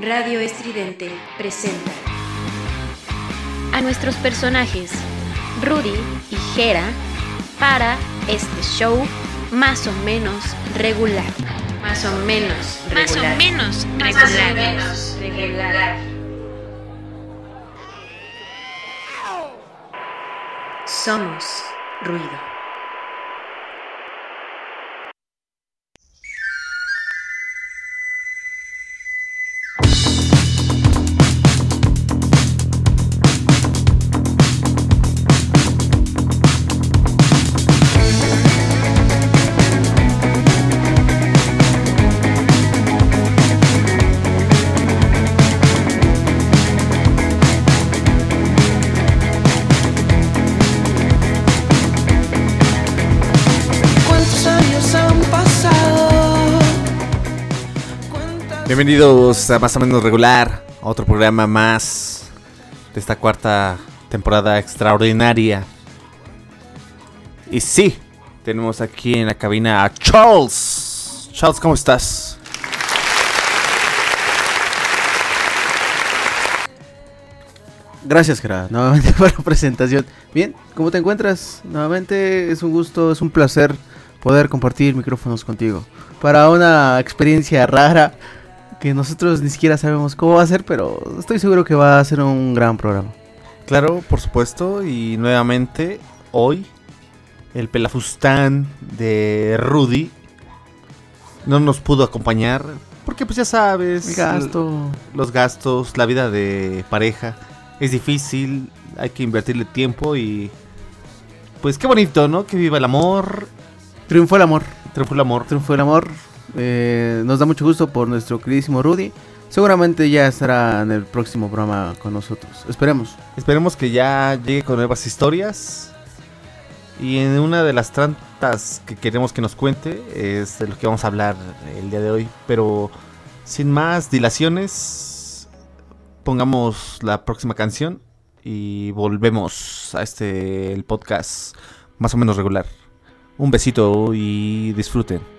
Radio Estridente presenta a nuestros personajes Rudy y Jera para este show más o menos regular. Más o menos regular. Más o menos Más o regular. menos regular. Somos ruido. Bienvenidos a Más o menos regular, a otro programa más de esta cuarta temporada extraordinaria. Y sí, tenemos aquí en la cabina a Charles. Charles, ¿cómo estás? Gracias, Gerard, nuevamente por la presentación. Bien, ¿cómo te encuentras? Nuevamente es un gusto, es un placer poder compartir micrófonos contigo. Para una experiencia rara que nosotros ni siquiera sabemos cómo va a ser, pero estoy seguro que va a ser un gran programa. Claro, por supuesto. Y nuevamente, hoy, el pelafustán de Rudy no nos pudo acompañar. Porque pues ya sabes, gasto. los gastos, la vida de pareja es difícil, hay que invertirle tiempo y pues qué bonito, ¿no? Que viva el amor, Triunfó el amor, triunfó el amor. triunfó el amor. Eh, nos da mucho gusto por nuestro queridísimo Rudy. Seguramente ya estará en el próximo programa con nosotros. Esperemos. Esperemos que ya llegue con nuevas historias. Y en una de las tantas que queremos que nos cuente es de lo que vamos a hablar el día de hoy. Pero sin más dilaciones, pongamos la próxima canción y volvemos a este el podcast más o menos regular. Un besito y disfruten.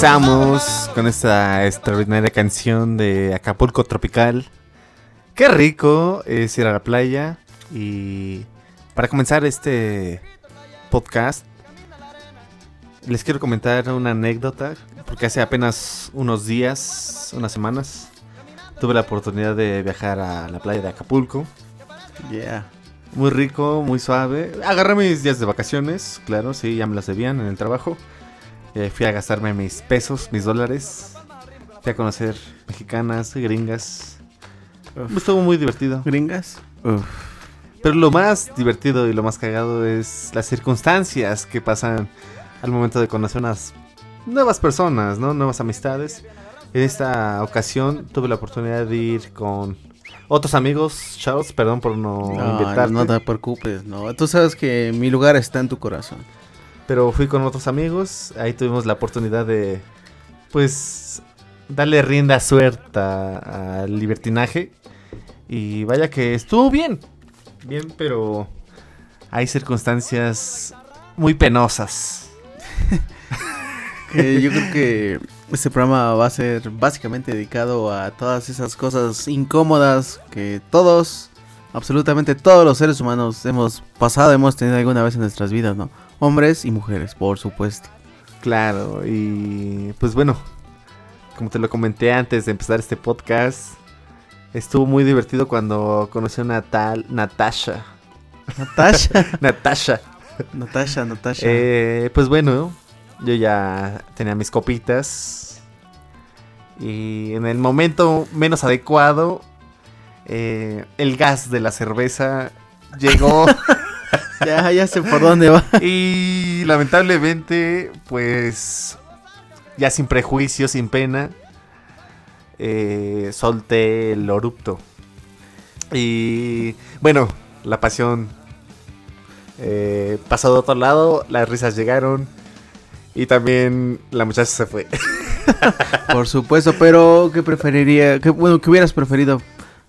Regresamos con esta extraordinaria canción de Acapulco Tropical. Qué rico es ir a la playa. Y para comenzar este podcast, les quiero comentar una anécdota, porque hace apenas unos días, unas semanas, tuve la oportunidad de viajar a la playa de Acapulco. Yeah. Muy rico, muy suave. Agarré mis días de vacaciones, claro, sí, ya me las debían en el trabajo. Eh, fui a gastarme mis pesos, mis dólares. Fui a conocer mexicanas, gringas. Uf. Estuvo muy divertido. ¿Gringas? Uf. Pero lo más divertido y lo más cagado es las circunstancias que pasan al momento de conocer unas nuevas personas, ¿no? Nuevas amistades. En esta ocasión tuve la oportunidad de ir con otros amigos. Charles, perdón por no, No, invitarte. no te preocupes, no. Tú sabes que mi lugar está en tu corazón. Pero fui con otros amigos. Ahí tuvimos la oportunidad de, pues, darle rienda suelta al libertinaje. Y vaya que estuvo bien. Bien, pero hay circunstancias muy penosas. Que yo creo que este programa va a ser básicamente dedicado a todas esas cosas incómodas que todos, absolutamente todos los seres humanos hemos pasado, hemos tenido alguna vez en nuestras vidas, ¿no? Hombres y mujeres, por supuesto. Claro, y pues bueno, como te lo comenté antes de empezar este podcast, estuvo muy divertido cuando conocí a una tal Natasha. Natasha. Natasha. Natasha, Natasha. Eh, pues bueno, yo ya tenía mis copitas. Y en el momento menos adecuado, eh, el gas de la cerveza llegó. ya, ya sé por dónde va. y lamentablemente, pues, ya sin prejuicio, sin pena, eh, solté el orupto. Y bueno, la pasión eh, pasó de otro lado, las risas llegaron. Y también la muchacha se fue. Por supuesto, pero ¿qué preferiría? ¿Qué, bueno, ¿qué hubieras preferido?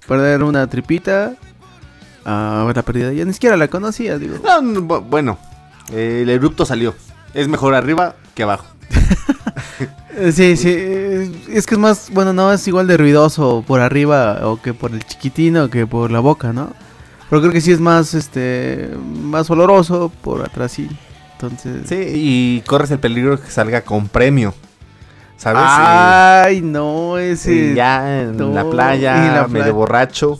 ¿Perder una tripita? A haberla perdido. Ya ni siquiera la conocía, digo. No, no, bu- bueno, eh, el erupto salió. Es mejor arriba que abajo. Sí, sí, eh, es que es más, bueno, no es igual de ruidoso por arriba o que por el chiquitino que por la boca, ¿no? Pero creo que sí es más, este, más oloroso por atrás, sí. Entonces... Sí, y corres el peligro que salga con premio. ¿Sabes? Ay, no, ese... y ya en no, la playa, en la medio playa. borracho.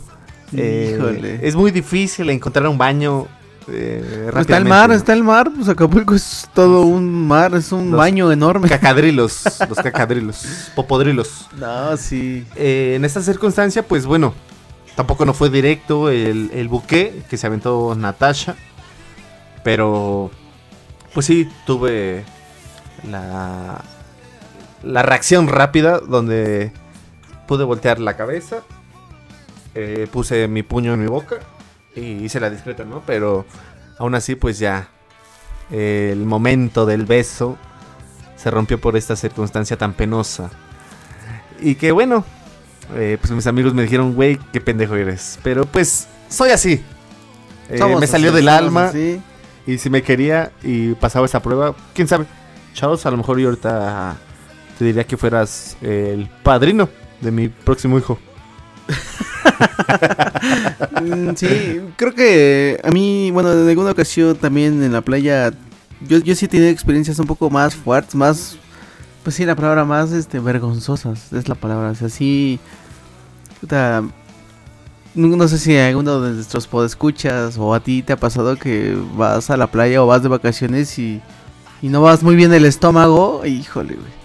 Eh, es muy difícil encontrar un baño. eh, Pues está el mar, está el mar, pues Acapulco es todo un mar, es un Los baño enorme. Cacadrilos, los cacadrilos, popodrilos. No, sí. Eh, en esta circunstancia, pues bueno, tampoco no fue directo el, el buque que se aventó Natasha. Pero, pues sí, tuve la, la reacción rápida donde pude voltear la cabeza, eh, puse mi puño en mi boca y hice la discreta, ¿no? Pero aún así, pues ya eh, el momento del beso se rompió por esta circunstancia tan penosa. Y que bueno, eh, pues mis amigos me dijeron, güey, qué pendejo eres. Pero pues soy así. Eh, me salió así, del alma así. y si me quería y pasaba esa prueba, quién sabe. Charles, a lo mejor yo ahorita te diría que fueras el padrino de mi próximo hijo. Mm, sí, creo que a mí, bueno, en alguna ocasión también en la playa, yo, yo sí he tenido experiencias un poco más fuertes, más, pues sí, la palabra más, este, vergonzosas, es la palabra, o sea, sí, no, sé si alguno de nuestros podescuchas o a ti te ha pasado que vas a la playa o vas de vacaciones y, y no vas muy bien el estómago, híjole, güey.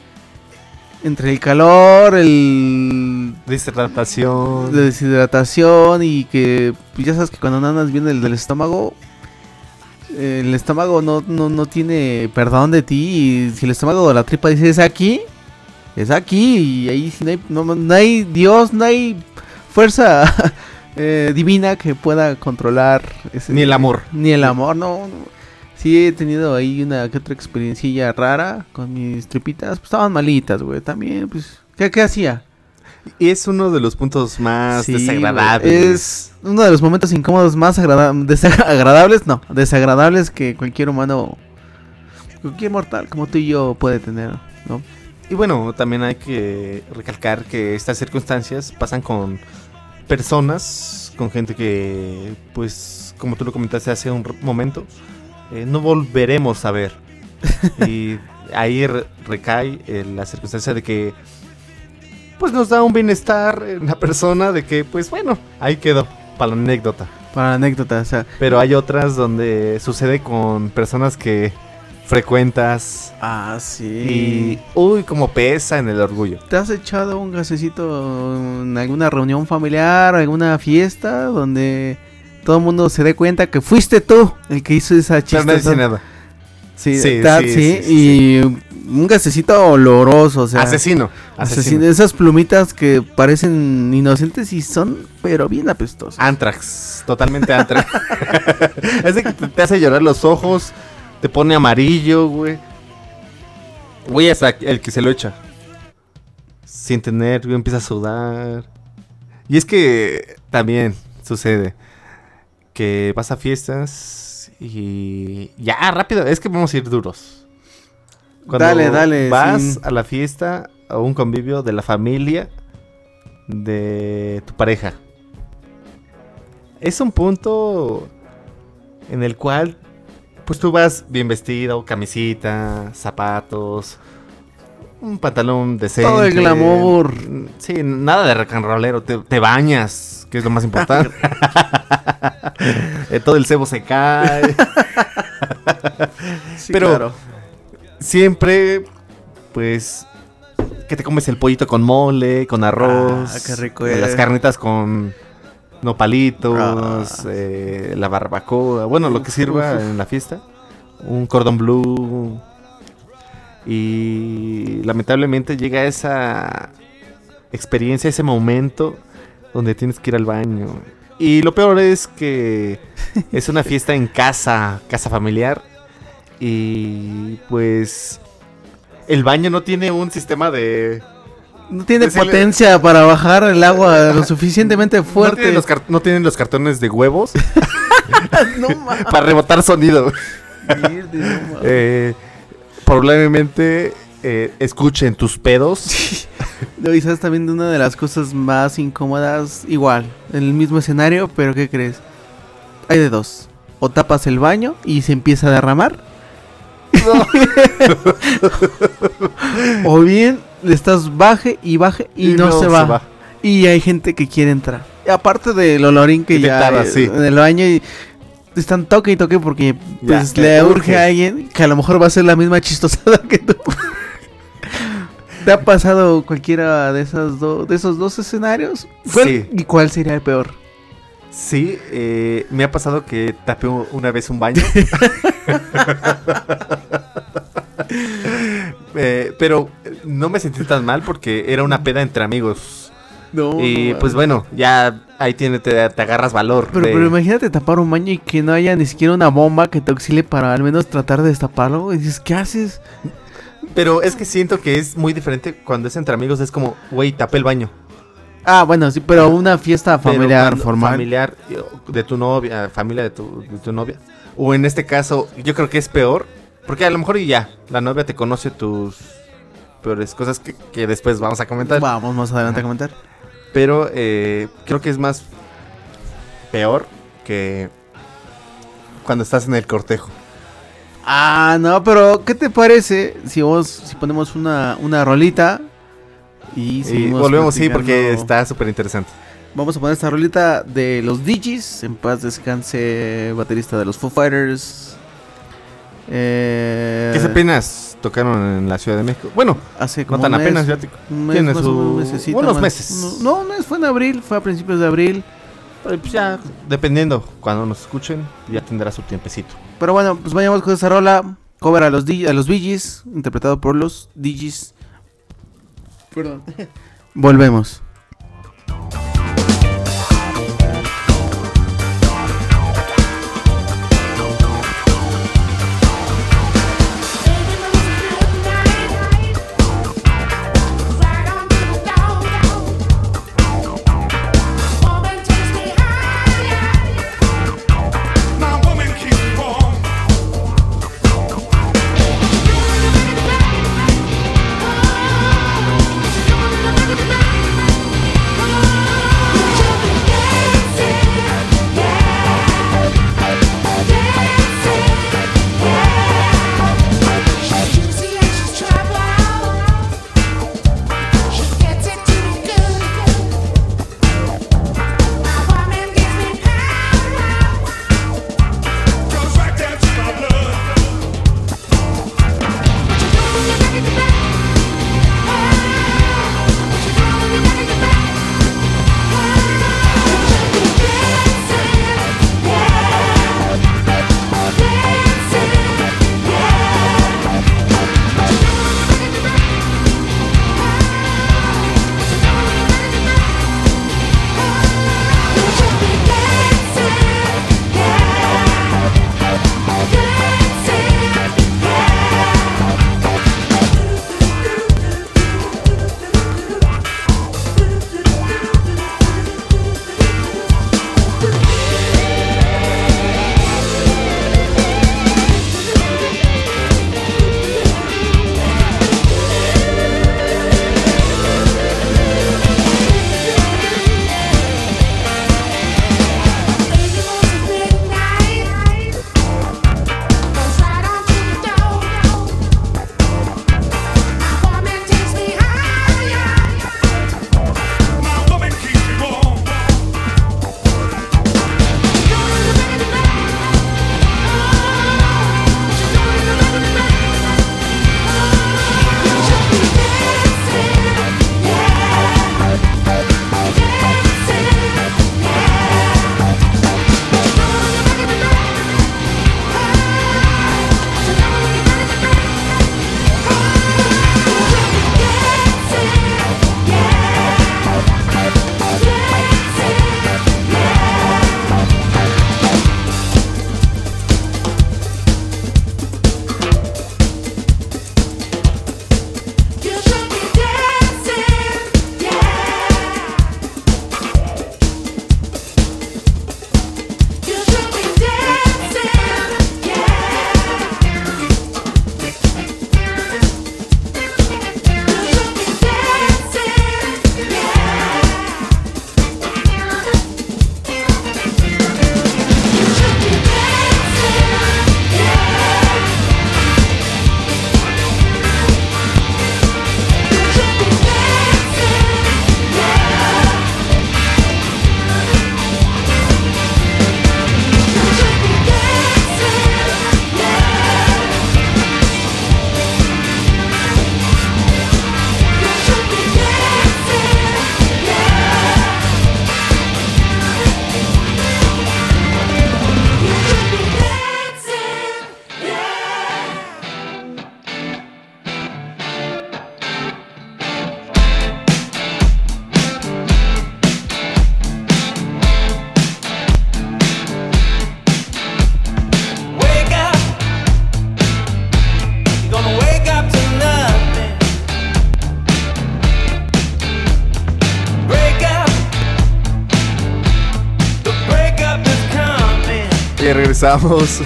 Entre el calor, el Dishidratación. de deshidratación y que pues, ya sabes que cuando no andas bien el del estómago, eh, el estómago no, no, no tiene perdón de ti y si el estómago de la tripa dice es aquí, es aquí y ahí no hay, no, no hay Dios, no hay fuerza eh, divina que pueda controlar ese- Ni el amor. Ni el amor, no, no. Sí he tenido ahí una que otra experiencia rara con mis tripitas, pues estaban malitas, güey, también, pues, ¿qué, qué hacía? Es uno de los puntos más Sí, desagradables. Es uno de los momentos incómodos más agrada- desagradables, no, desagradables que cualquier humano, cualquier mortal como tú y yo puede tener, ¿no? Y bueno, también hay que recalcar que estas circunstancias pasan con personas con gente que, pues, como tú lo comentaste hace un momento, eh, no volveremos a ver. y ahí re- recae eh, la circunstancia de que, pues, nos da un bienestar en la persona de que, pues, bueno, ahí quedó, para la anécdota. Para la anécdota, o sea. Pero hay otras donde sucede con personas que frecuentas Ah, sí. y, uy, como pesa en el orgullo. ¿Te has echado un gasecito en alguna reunión familiar, alguna fiesta donde todo el mundo se dé cuenta que fuiste tú el que hizo esa Pero chiste? no dice nada. Sí, Sí, sí, sí, sí, y un gasecito oloroso, o sea, asesino, asesino. asesino. Esas plumitas que parecen inocentes y son, pero bien apestosas. Antrax, totalmente Antrax. es de que te, te hace llorar los ojos, te pone amarillo, güey. Güey, hasta el que se lo echa. Siente nervio, empieza a sudar. Y es que también sucede que vas a fiestas y ya rápido, es que vamos a ir duros. Dale, dale, Vas sí. a la fiesta a un convivio de la familia de tu pareja. Es un punto en el cual pues tú vas bien vestido, camisita, zapatos, un pantalón decente. Todo el glamour. Sí, nada de rock and rollero, te, te bañas, que es lo más importante. Eh, Todo el cebo se cae. Sí, pero- claro. Siempre, pues, que te comes el pollito con mole, con arroz. Ah, qué rico eh, Las carnitas con nopalitos, Ah. eh, la barbacoa. Bueno, lo que sirva en la fiesta. Un cordón blue. Y lamentablemente llega esa experiencia, ese momento donde tienes que ir al baño. Y lo peor es que es una fiesta en casa, casa familiar. Y pues el baño no tiene un sistema de... No tiene decirle- potencia para bajar el agua lo suficientemente No fuerte. tienen, los car- no tienen los cartones de huevos No para rebotar sonido. Eh, probablemente eh, escuchen tus pedos. Lo también de una de las cosas más incómodas, igual, en el mismo escenario, pero ¿qué crees? Hay de dos. O tapas el baño y se empieza a derramar. o bien le estás baje y baje y, no, se, va. Y hay gente que quiere entrar. Y aparte del olorín que Que ya tarda, sí. en el baño y están toque y toque porque pues le urge. urge. a alguien que a lo mejor va a ser la misma chistosada que tú. ¿Te ha pasado cualquiera de esas do- de esos dos escenarios? ¿Cuál- Sí. ¿Y cuál sería el peor? Sí, eh, me ha pasado que tapé una vez un baño. Eh, pero no me sentí tan mal porque era una peda entre amigos. No. y pues no. bueno, ya ahí tiene, te, te agarras valor. Pero, de- pero imagínate tapar un baño y que no haya ni siquiera una bomba que te auxilie para al menos tratar de destaparlo. Y dices, ¿qué haces? Pero es que siento que es muy diferente cuando es entre amigos. Es como, güey, tapé el baño. Ah, bueno, sí, pero una fiesta familiar formal. Familiar de tu novia, familia de tu, de tu novia. O en este caso, yo creo que es peor. Porque a lo mejor ya, la novia te conoce tus peores cosas que, que después vamos a comentar. Vamos más adelante a comentar. Pero eh, creo que es más peor que cuando estás en el cortejo. Ah, no, pero ¿qué te parece si vos si ponemos una, una rolita y Y volvemos, sí, porque está súper interesante. Vamos a poner esta rolita de los Digis, en paz descanse, baterista de los Foo Fighters. Eh, ¿Qué apenas tocaron en la Ciudad de México? Bueno, Hace no como tan un mes, apenas, ya te- un mes, tiene más su- menos, un mesecito unos más. meses. No, no, fue en abril, fue a principios de abril. pero pues ya, dependiendo, cuando nos escuchen, ya tendrá su tiempecito. Pero bueno, pues vayamos con esa rola. Cover a los, a los Bee Gees, interpretado por los Digis. Perdón. Volvemos. Regresamos.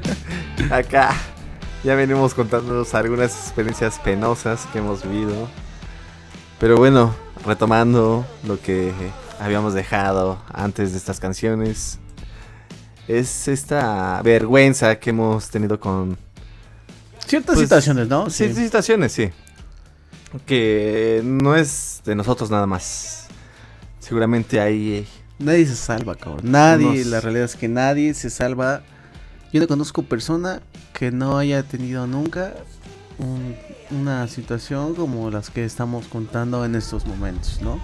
Acá ya venimos contándonos algunas experiencias penosas que hemos vivido. Pero bueno, retomando lo que habíamos dejado antes de estas canciones. Es esta vergüenza que hemos tenido con Ciertas Pues, situaciones, ¿no? Sí, situaciones, sí. Que no es de nosotros nada más. Seguramente hay. Nadie se salva, cabrón. Nadie, la realidad es que nadie se salva. Yo no conozco persona que no haya tenido nunca un- una situación como las que estamos contando en estos momentos, ¿no?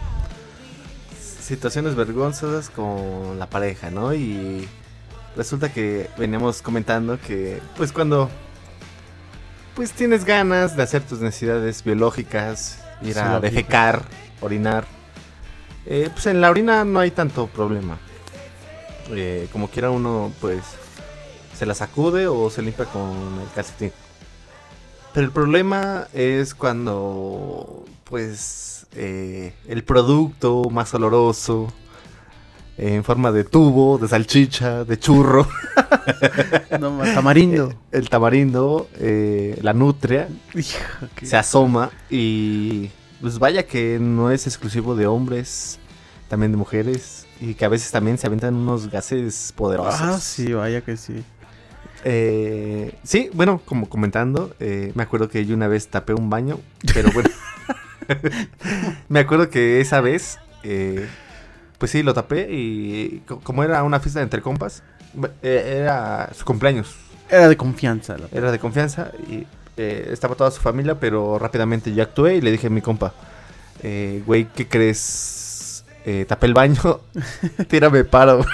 situaciones vergonzosas con la pareja, ¿no? Y resulta que veníamos comentando que, pues cuando, pues tienes ganas de hacer tus necesidades biológicas, ir a defecar, orinar, eh, pues en la orina no hay tanto problema. Eh, como quiera uno, pues, se la sacude o se limpia con el calcetín. Pero el problema es cuando, pues, eh, el producto más oloroso, eh, en forma de tubo, de salchicha, de churro, No, ma- tamarindo. el tamarindo, eh, la nutria, se asoma y pues vaya que no es exclusivo de hombres, también de mujeres y que a veces también se aventan unos gases poderosos. Ah, sí, vaya que sí. Eh, sí, bueno, como comentando, eh, me acuerdo que yo una vez tapé un baño, pero bueno, me acuerdo que esa vez, eh, pues sí, lo tapé y co- como era una fiesta entre compas, eh, era su cumpleaños, Era de confianza. la- era de confianza y eh, estaba toda su familia, pero rápidamente yo actué y le dije a mi compa, eh, güey, ¿qué crees? Eh, tapé el baño, tírame paro.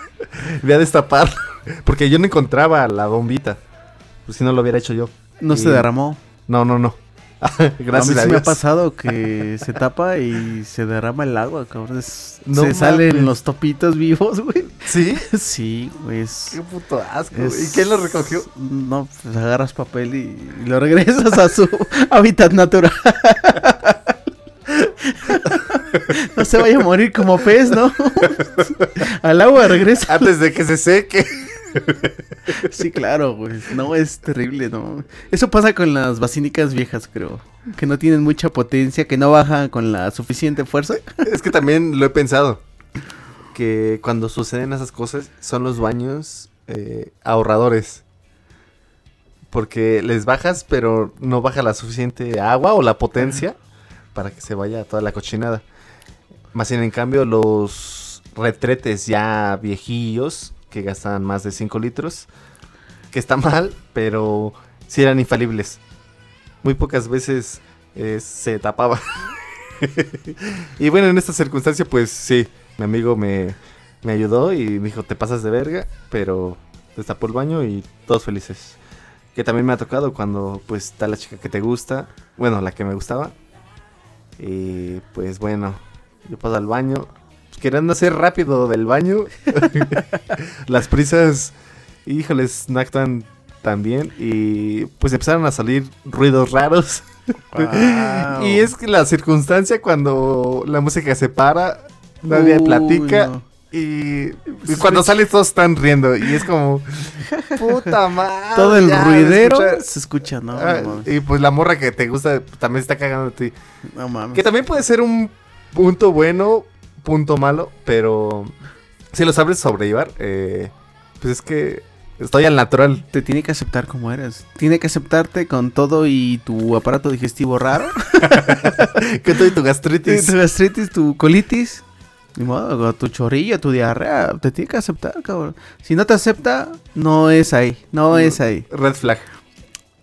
Voy a destapar. Porque yo no encontraba la bombita. Pues si no lo hubiera hecho yo. No se derramó. No, no, no. Gracias a mí sí me ha pasado que se tapa y se derrama el agua, cabrón. Es- No se salen los topitos vivos, güey. ¿Sí? Sí, güey. es- Qué puto asco. es- ¿Y quién lo recogió? No, pues agarras papel y, y lo regresas a su hábitat natural. No se vaya a morir como pez, ¿no? Al agua regresa. Antes de que se seque. Sí, claro, güey. No, es terrible, ¿no? Eso pasa con las basílicas viejas, creo. Que no tienen mucha potencia, que no bajan con la suficiente fuerza. Es que también lo he pensado. Que cuando suceden esas cosas son los baños eh, ahorradores. Porque les bajas, pero no baja la suficiente agua o la potencia para que se vaya toda la cochinada. Más bien, en cambio, los retretes ya viejillos, que gastan más de 5 litros, que está mal, pero sí eran infalibles. Muy pocas veces eh, se tapaba. y bueno, en esta circunstancia, pues sí, mi amigo me, me ayudó y me dijo, te pasas de verga, pero destapó el baño y todos felices. Que también me ha tocado cuando pues está la chica que te gusta, bueno, la que me gustaba. Y pues bueno, yo paso al baño, pues, queriendo hacer rápido del baño. Las prisas, híjoles, no actúan tan bien y pues empezaron a salir ruidos raros. Wow. Y es que la circunstancia cuando la música se para, nadie Uy, platica no. y, y cuando sales todos están riendo y es como puta madre. Todo el ruidero escucha- se escucha, ¿no? Ah, no, y pues la morra que te gusta también está cagando de ti. No mames. Que también puede ser un punto bueno, punto malo, pero si lo sabes sobrellevar, eh, pues es que estoy al natural. Te tiene que aceptar como eres. Tiene que aceptarte con todo y tu aparato digestivo raro. que estoy tu gastritis. tu gastritis, tu colitis. Ni modo, tu chorrillo, tu diarrea. Te tiene que aceptar, cabrón. Si no te acepta, no es ahí. No es ahí. Red flag.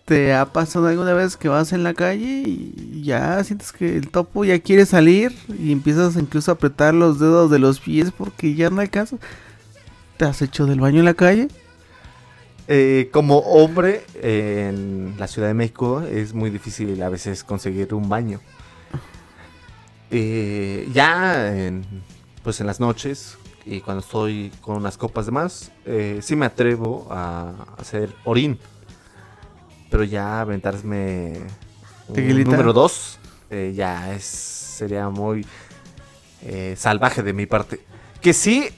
¿Te ha pasado alguna vez que vas en la calle y ya sientes que el topo ya quiere salir y empiezas incluso a apretar los dedos de los pies porque ya no alcanzas? ¿Te has hecho del baño en la calle? Eh, como hombre en la Ciudad de México es muy difícil a veces conseguir un baño. Eh, ya en, pues en las noches y cuando estoy con unas copas de más, eh, sí me atrevo a hacer orín. Pero ya aventarme Tequilita. número 2 ya es sería muy eh, salvaje de mi parte. Que sí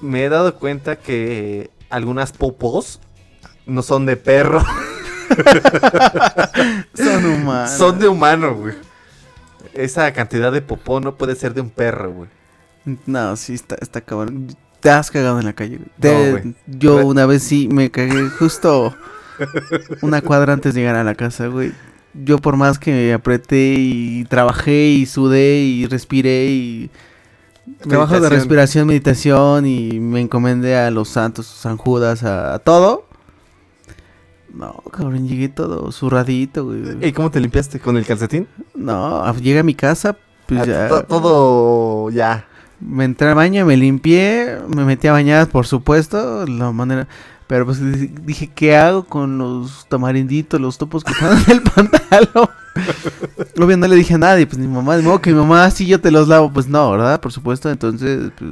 me he dado cuenta que algunas popos no son de perro, Son humanos. son de humano, güey. Esa cantidad de popó no puede ser de un perro, güey. No, sí, está, está cabrón. Te has cagado en la calle. güey. Te- güey. yo una vez sí me cagué justo una cuadra antes de llegar a la casa, güey. Yo por más que apreté y trabajé y sudé y respiré y... Trabajo de respiración, meditación y me encomendé a los santos, San Judas, a, a todo. No, cabrón, llegué todo zurradito, güey. ¿Y cómo te limpiaste? ¿Con el calcetín? No, llegué a mi casa, pues Ah, ya... to- Todo ya. Me entré al baño, me limpié, me metí a bañar, por supuesto, la manera... Pero pues di- dije, ¿qué hago con los tamarinditos, los topos que están en el pantalón? Obvio no le dije a nadie, pues ni mamá, modo que mi mamá, sí yo te los lavo, pues no, ¿verdad? Por supuesto, entonces, pues...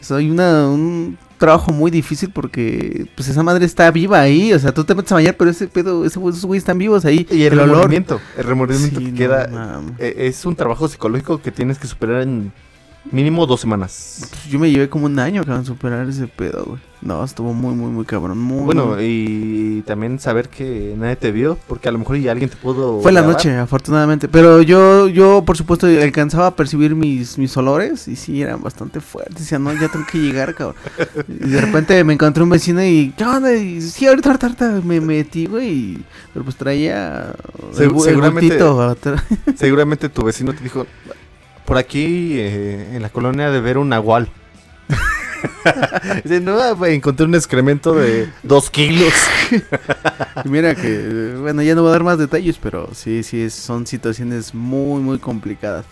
Soy una, un trabajo muy difícil porque, pues esa madre está viva ahí, o sea, tú te metes a bañar, pero ese pedo, ese- esos güeyes están vivos ahí. Y el, olor... remordimiento. El remordimiento Sí, que no queda. eh, es un trabajo psicológico que tienes que superar en mínimo dos semanas. Yo me llevé como un año que superar ese pedo, güey. No, estuvo muy, muy, muy cabrón. Muy, Bueno, y también saber que nadie te vio, porque a lo mejor ya alguien te pudo. Fue la grabar. noche, afortunadamente. Pero yo, yo, por supuesto, alcanzaba a percibir mis, mis olores y sí, eran bastante fuertes. Decía, no, ya tengo que llegar, cabrón. Y de repente me encontré un vecino y, ¿qué onda? Y sí, ahorita, ahorita, ahorita me metí, güey. Pero pues traía el, el seguramente-. Seguramente tu vecino te dijo: Por aquí eh, en la colonia de ver un nahual. No, encontré un excremento de dos kilos. Mira que, bueno, ya no voy a dar más detalles, pero sí, sí, son situaciones muy, muy complicadas.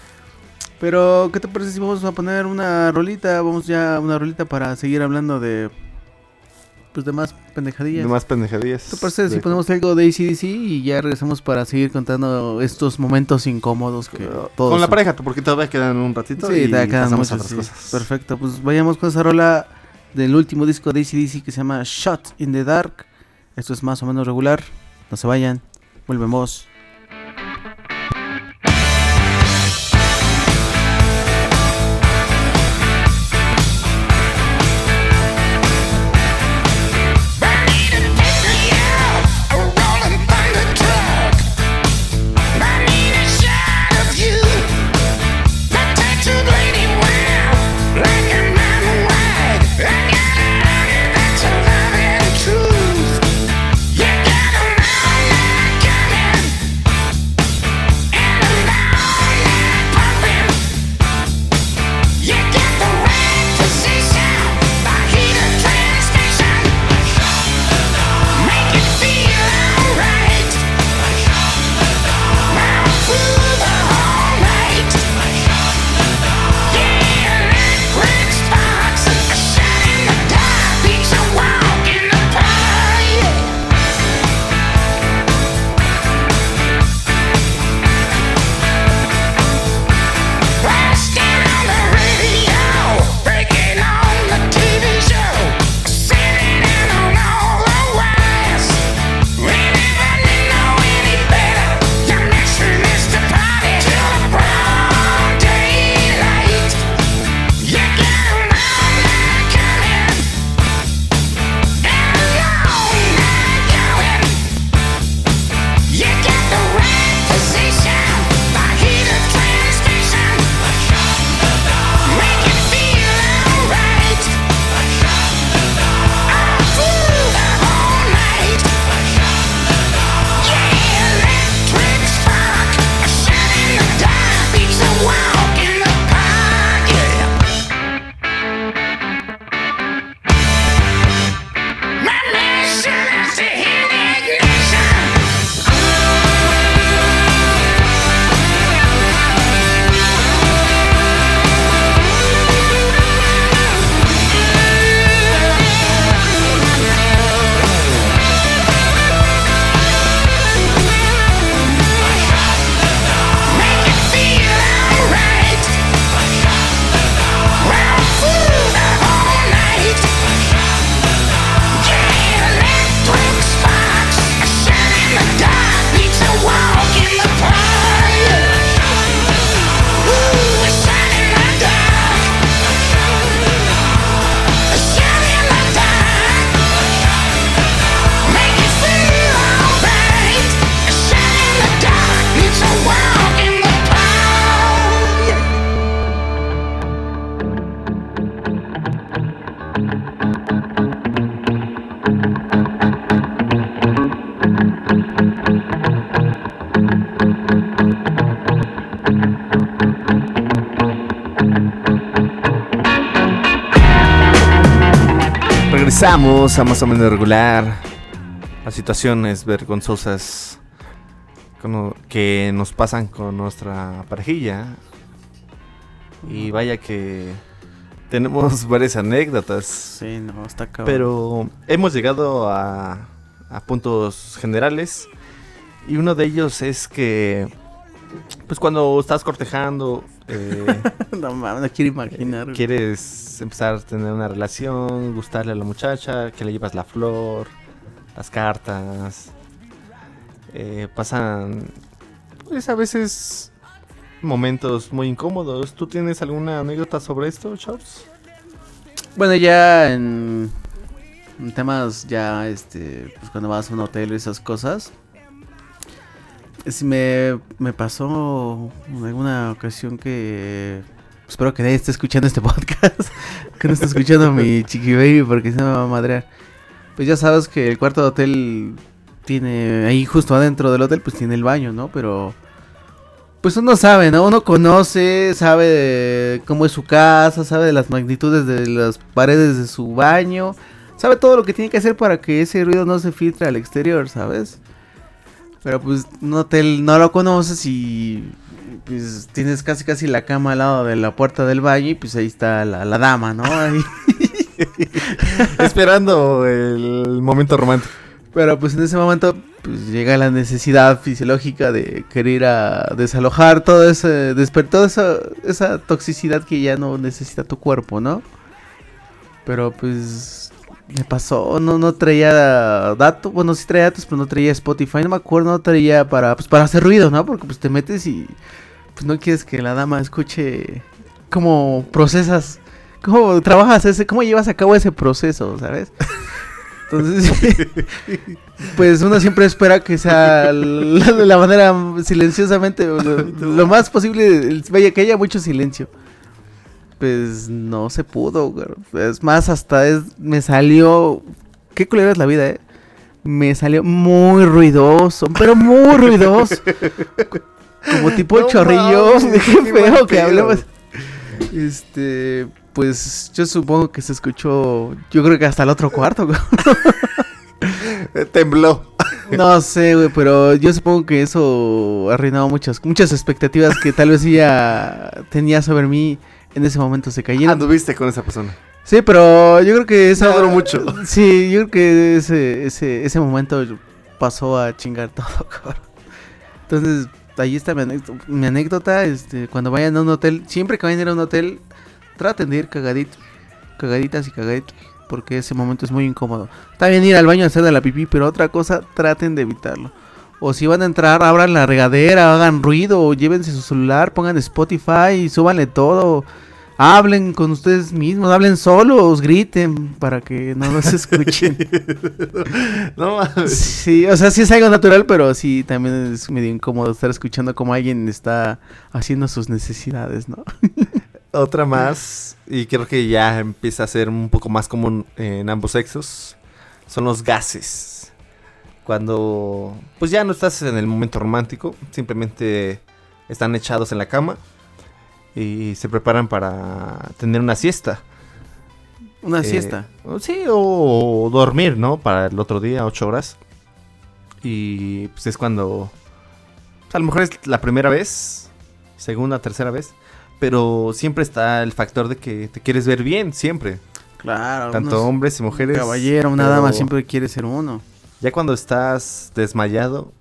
Pero, ¿qué te parece si vamos a poner una rolita? Vamos ya a una rolita para seguir hablando de, pues, de más pendejadillas. De más pendejadillas. ¿Qué te parece si ponemos algo de ACDC y ya regresamos para seguir contando estos momentos incómodos que todos... Con la pareja, porque todavía quedan un ratito. Sí, y quedan muchos, otras sí. cosas. Perfecto, pues vayamos con esa rola del último disco de ACDC que se llama Shot in the Dark. Esto es más o menos regular. No se vayan. Volvemos. Regresamos a más o menos regular. Las situaciones vergonzosas que nos pasan con nuestra parejilla. Y vaya que tenemos varias anécdotas. Sí, no, está cabrón. Pero hemos llegado a, a puntos generales. Y uno de ellos es que, pues cuando estás cortejando, eh, no mames, no quiero imaginar. quieres empezar a tener una relación, gustarle a la muchacha, que le llevas la flor, las cartas. eh, pasan, pues a veces, momentos muy incómodos. ¿Tú tienes alguna anécdota sobre esto, Chops? Bueno, ya en, en temas ya, este, pues cuando vas a un hotel y esas cosas. Es, me, me pasó en alguna ocasión que... Espero que nadie esté escuchando este podcast. que no esté escuchando mi chiqui baby porque se me va a madrear. Pues ya sabes que el cuarto de hotel tiene... Ahí justo adentro del hotel pues tiene el baño, ¿no? Pero... Pues uno sabe, ¿no? Uno conoce, sabe cómo es su casa, sabe de las magnitudes de las paredes de su baño, sabe todo lo que tiene que hacer para que ese ruido no se filtre al exterior, ¿sabes? Pero pues un hotel no lo conoces y pues tienes casi casi la cama al lado de la puerta del baño y pues ahí está la, la dama, ¿no? Ahí. Esperando el momento romántico. Pero pues en ese momento pues llega la necesidad fisiológica de querer a desalojar todo ese despertó esa esa toxicidad que ya no necesita tu cuerpo, ¿no? Pero pues me pasó, no no traía datos, bueno, sí traía datos, pero no traía Spotify, no me acuerdo, no traía para pues para hacer ruido, ¿no? Porque pues te metes y pues no quieres que la dama escuche cómo procesas, cómo trabajas ese, cómo llevas a cabo ese proceso, ¿sabes? Entonces, pues uno siempre espera que sea la, la manera silenciosamente, lo, lo más posible, vaya, que haya mucho silencio. Pues no se pudo, güey. Es más, hasta es, me salió... Qué culera es la vida, ¿eh? Me salió muy ruidoso, pero muy ruidoso. Como tipo No chorrillo. qué qué feo que pedo. hablemos. Este, pues yo supongo que se escuchó, yo creo que hasta el otro cuarto. güey. Tembló. No sé, güey, pero yo supongo que eso arruinaba muchas, muchas expectativas que tal vez ella tenía sobre mí en ese momento se cayeron. Anduviste con esa persona. Sí, pero yo creo que esa... No duró mucho. Sí, yo creo que ese, ese, ese momento pasó a chingar todo, cabrón. Entonces, ahí está mi anécdota. Mi anécdota este, cuando vayan a un hotel, siempre que vayan a ir a un hotel, traten de ir cagaditos, cagaditas y cagaditos, porque ese momento es muy incómodo. Está bien ir al baño a hacer de la pipí, pero otra cosa, traten de evitarlo. O si van a entrar, abran la regadera, hagan ruido, o llévense su celular, pongan Spotify y súbanle todo. Hablen con ustedes mismos, hablen solos, griten para que no los escuchen. No mames. Sí, o sea, sí es algo natural, pero sí también es medio incómodo estar escuchando cómo alguien está haciendo sus necesidades, ¿no? Otra más, y creo que ya empieza a ser un poco más común en ambos sexos, son los gases. Cuando, pues ya no estás en el momento romántico, simplemente están echados en la cama y se preparan para tener una siesta. Una Eh, siesta. Sí, o dormir, ¿no? Para el otro día, ocho horas. Y pues es cuando... pues, a lo mejor es la primera vez, segunda, tercera vez. Pero siempre está el factor de que te quieres ver bien, siempre. Claro. Tanto hombres y mujeres. caballero, una dama siempre quiere ser uno. Ya cuando estás desmayado,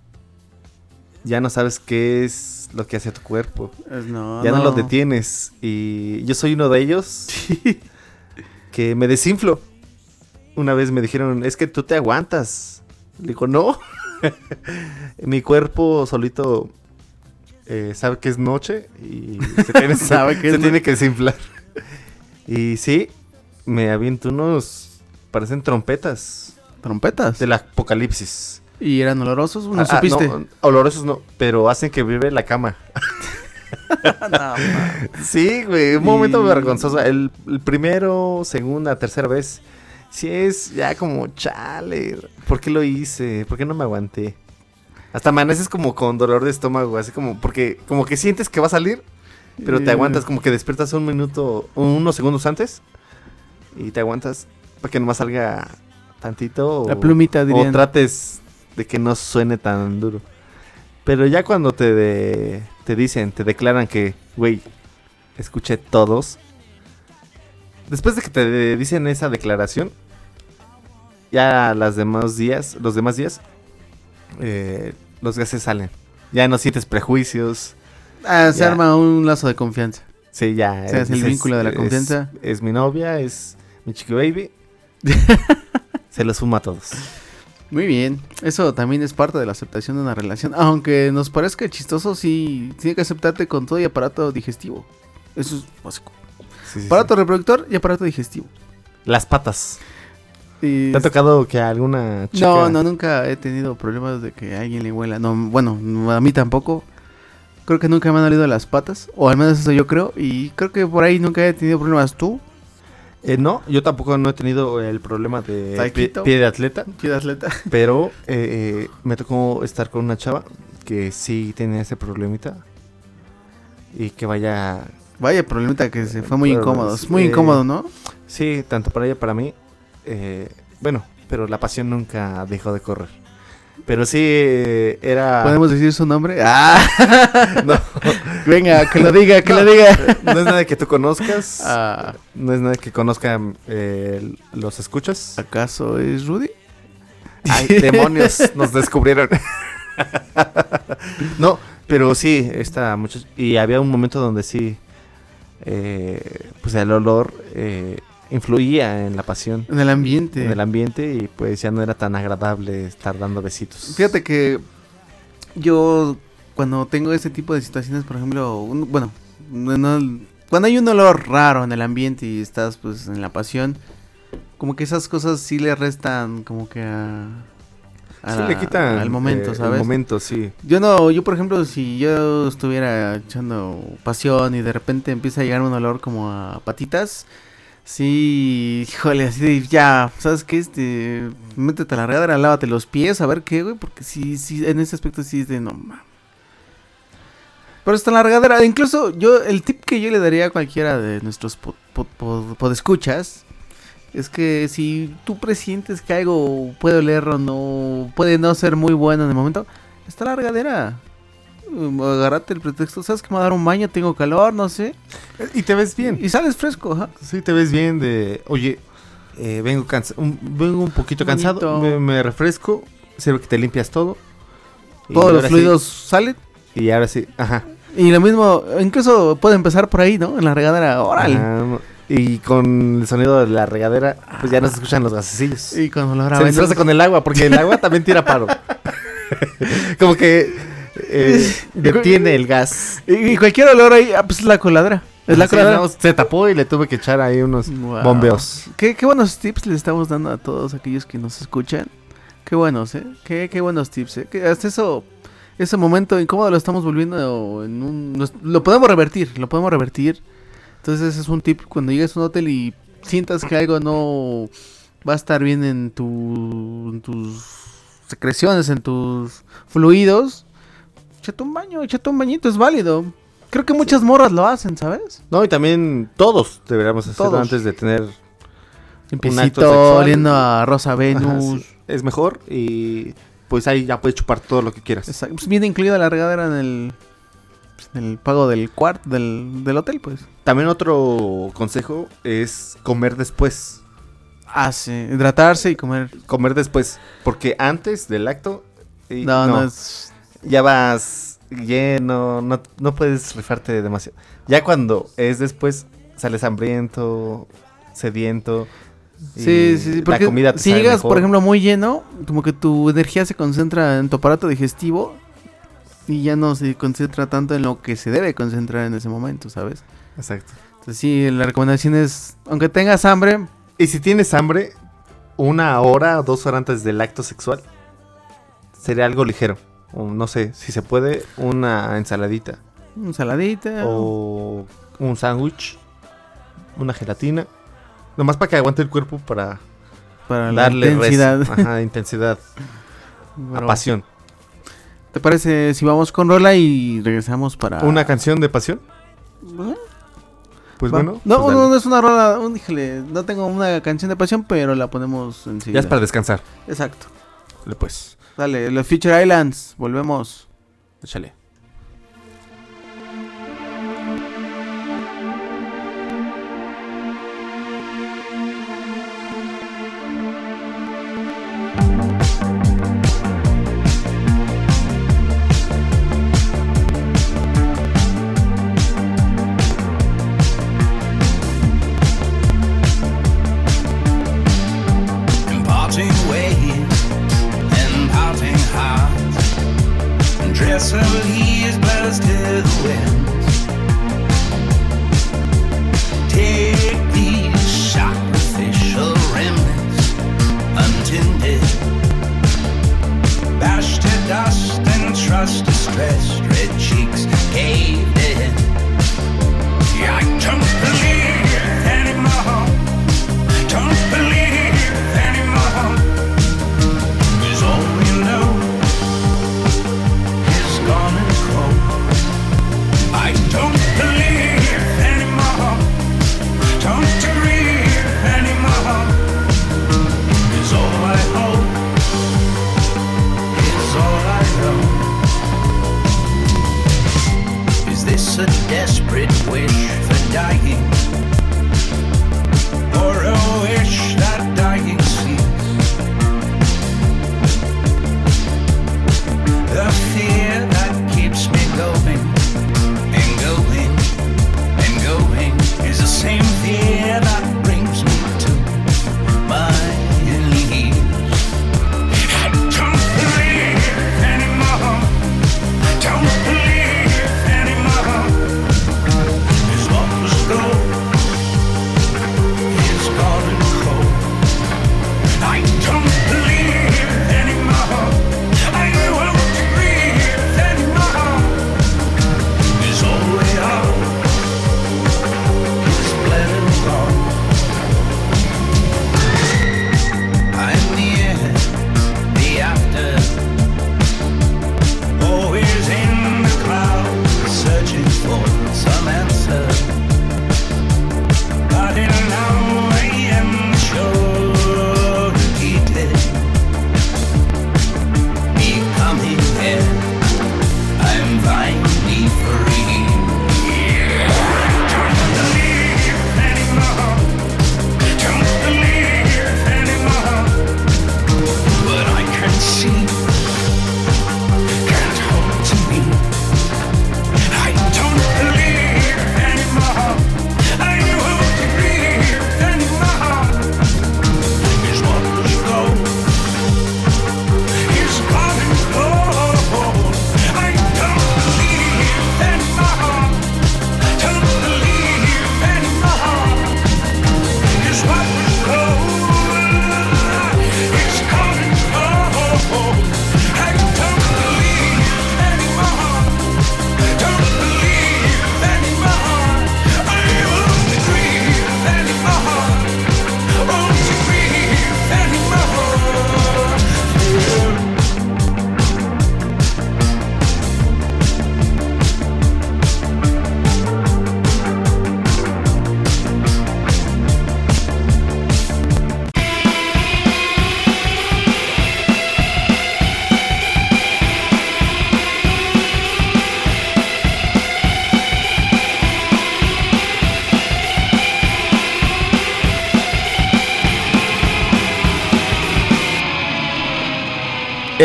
ya no sabes qué es lo que hace tu cuerpo. No, ya no. lo detienes. Y yo soy uno de ellos que me desinflo. Una vez me dijeron, es que tú te aguantas. Le digo, no. Mi cuerpo solito eh, sabe que es noche y se tiene, Sabe que se tiene que desinflar. Y sí, me aviento unos, parecen trompetas Trompetas. del apocalipsis. ¿Y eran olorosos? ¿No Ah, ah, supiste? no, olorosos no, pero hacen que vive la cama. No, Sí, güey, un momento Y- vergonzoso. El, el primero, segunda, tercera vez. Sí es ya como, chale, ¿por qué lo hice? ¿Por qué no me aguanté? Hasta amaneces como con dolor de estómago, así como, porque como que sientes que va a salir, pero te aguantas, como que despiertas un minuto, unos segundos antes, y te aguantas, para que nomás salga tantito. La o- O trates de que no suene tan duro. Pero ya cuando te, de- te dicen, te declaran que, güey, escuché todos. Después de que te de- dicen esa declaración, ya las demás días, los demás días, eh, los gases salen. Ya no sientes prejuicios. Ah, se Ya. arma un lazo de confianza. Sí, ya. Se hace el vínculo de la es- confianza. Es, mi novia, es mi chiqui baby. Se los suma a todos. Muy bien, eso también es parte de la aceptación de una relación. Aunque nos parezca chistoso, sí, tiene que aceptarte con todo y aparato digestivo. Eso es básico. Sí, sí, Aparato sí. reproductor y aparato digestivo. Las patas. Y- ¿Te ha tocado que alguna chica... No, no, nunca he tenido problemas de que a alguien le huela. No, bueno, a mí tampoco. Creo que nunca me han olido las patas, o al menos eso yo creo. Y creo que por ahí nunca he tenido problemas tú. Eh, no, yo tampoco no he tenido el problema de pie, Taquito. pie de atleta, ¿Qué atleta? pero eh, eh, me tocó estar con una chava que sí tenía ese problemita y que vaya, Vaya problemita que se fue muy Pero, incómodo. Es muy eh, incómodo, ¿no? sí, tanto para ella para mí, eh, bueno, pero la pasión nunca dejó de correr. Pero sí, era... ¿Podemos decir su nombre? ¡Ah! No, Venga, que lo diga, que No. lo diga. no es nada que tú conozcas, Ah, no es nada que conozcan eh, los escuchas. ¿Acaso es Rudy? Ay, demonios, nos descubrieron. no, pero sí, esta muchacha. Y había un momento donde sí, eh, pues el olor eh, influía en la pasión, En el ambiente. en el ambiente, y pues ya no era tan agradable estar dando besitos. Fíjate que yo cuando tengo ese tipo de situaciones, por ejemplo, un- bueno, no- no- cuando hay un olor raro en el ambiente y estás pues en la pasión, como que esas cosas sí le restan como que a, a Sí, la- le quitan al momento, eh, ¿sabes? El momento, sí. Yo no, yo por ejemplo, si yo estuviera echando pasión y de repente empieza a llegar un olor como a patitas, sí, híjole, así de, ya, ¿sabes qué? Este, métete a la regadera, lávate los pies, a ver qué, güey, porque sí, sí, en ese aspecto sí es de no mames. Pero está en la regadera, incluso yo, el tip que yo le daría a cualquiera de nuestros pod- pod- pod- podescuchas es que si tú presientes que algo puede oler o no, puede no ser muy bueno en el momento, está la regadera. Um, Agárrate el pretexto, ¿sabes que me va a dar un baño? Tengo calor, no sé. Y te ves bien. Y sales fresco, ajá. Sí, te ves bien de, oye, eh, vengo, cansa- un, vengo un poquito cansado, me, me refresco, sirve que te limpias todo. Todos los sí- fluidos salen. y ahora sí, ajá. Y lo mismo, incluso puede empezar por ahí, ¿no? En la regadera, órale. Y con el sonido de la regadera, pues ya no se escuchan los gasecillos. Y con olor a se con el agua, porque el agua también tira paro. Como que eh, detiene el gas. Y, y cualquier olor ahí, ah, pues es la coladera. Es la Sí, coladera. no, se tapó y le tuve que echar ahí unos Wow. bombeos. ¿Qué, qué buenos tips le estamos dando a todos aquellos que nos escuchan. Qué buenos, ¿eh? Qué, qué buenos tips, ¿eh? Que hasta eso, ese momento incómodo lo estamos volviendo en un... nos- lo podemos revertir, lo podemos revertir. Entonces ese es un tip cuando llegues a un hotel y sientas que algo no va a estar bien en, tu, en tus secreciones, en tus fluidos. Échate un baño, échate un bañito, es válido. Creo que muchas morras lo hacen, ¿sabes? No, y también todos deberíamos hacerlo Todos. antes de tener Limpiecito, sexual. oliendo a Rosa Venus. es mejor y pues ahí ya puedes chupar todo lo que quieras. Exacto, pues viene incluida la regadera en el, pues, en el pago del cuarto del, del hotel, pues. También otro consejo es comer después. Ah, sí, hidratarse y comer. Comer después, porque antes del acto y- No, no, es. Ya vas lleno, no, no puedes rifarte demasiado. Ya cuando es después, sales hambriento, sediento. Sí, sí, sí, porque la comida te si llegas, mejor. por ejemplo, muy lleno, como que tu energía se concentra en tu aparato digestivo y ya no se concentra tanto en lo que se debe concentrar en ese momento, ¿sabes? Exacto. Entonces sí, la recomendación es, aunque tengas hambre, Y si tienes hambre, una hora o dos horas antes del acto sexual, sería algo ligero. No sé, si se puede, una ensaladita. una saladita. O un sándwich. Una gelatina. Nomás para que aguante el cuerpo para para la darle res- intensidad. ajá, intensidad, a pasión. ¿Te parece si vamos con Rola y regresamos para... ¿Una canción de pasión? Bueno, Pues Va. bueno. No, pues no, es una rola. un- híjole, no tengo una canción de pasión, pero la ponemos enseguida. Ya es para descansar. Exacto. Dale, Pues, Dale, los Future Islands. Volvemos. échale.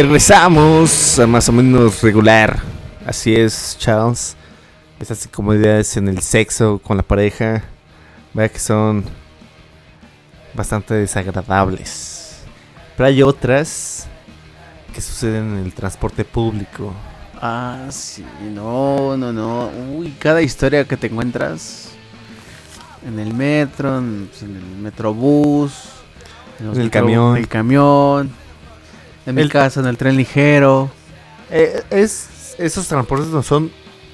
Regresamos a más o menos regular. Así es, Charles. Esas incomodidades en el sexo con la pareja. Vaya que son bastante desagradables. Pero hay otras que suceden en el transporte público. Ah, sí, no, no, no. Uy, cada historia que te encuentras en el metro, en, pues, en el metrobús, En el camión. en el camión, en mi El- casa, en el tren ligero. Eh, es, esos transportes no son...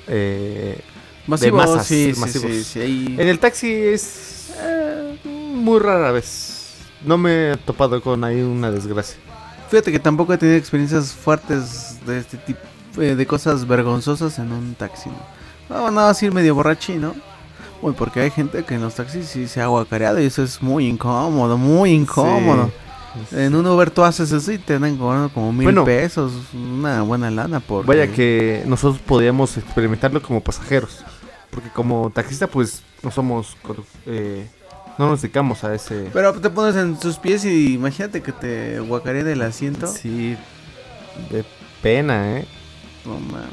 eh, Masivos, masas, sí, sí, masivos. sí, sí, ahí- en el taxi es eh, muy rara vez. No me he topado con ahí una desgracia. Fíjate que tampoco he tenido experiencias fuertes de este tipo, eh, de cosas vergonzosas en un taxi, ¿no? No, no, así medio borrachín, ¿no? Uy, porque hay gente que en los taxis sí se ha guacareado y eso es muy incómodo, muy incómodo. En un Uber tú haces eso y te dan cobrando como mil Bueno. pesos, una buena lana por. Vaya que nosotros podíamos experimentarlo como pasajeros. Porque como taxista, pues no somos. eh, no nos dedicamos a ese. Pero te pones en sus pies y imagínate que te guacareen el asiento. Sí, de pena, ¿eh? No mames.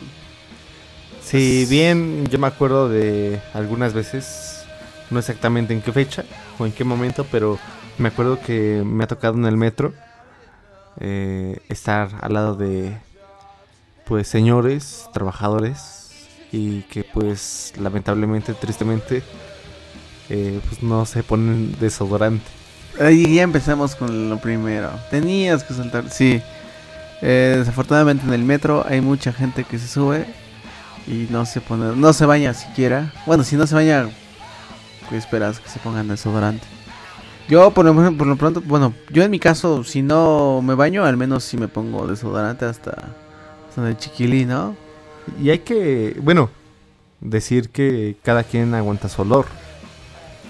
Si bien yo me acuerdo de algunas veces, no exactamente en qué fecha o en qué momento, pero me acuerdo que me ha tocado en el metro eh, estar al lado de pues señores, trabajadores y que pues lamentablemente, tristemente, eh, pues no se ponen desodorante. Ahí ya empezamos con lo primero. Tenías que saltar. Sí. Eh, desafortunadamente en el metro hay mucha gente que se sube y no se pone, no se baña siquiera. Bueno, si no se baña, ¿qué esperas que se pongan desodorante? Yo por lo, por lo pronto, bueno, yo en mi caso, si no me baño, al menos si me pongo desodorante hasta, hasta el chiquilí, ¿no? Y hay que, bueno, decir que cada quien aguanta su olor,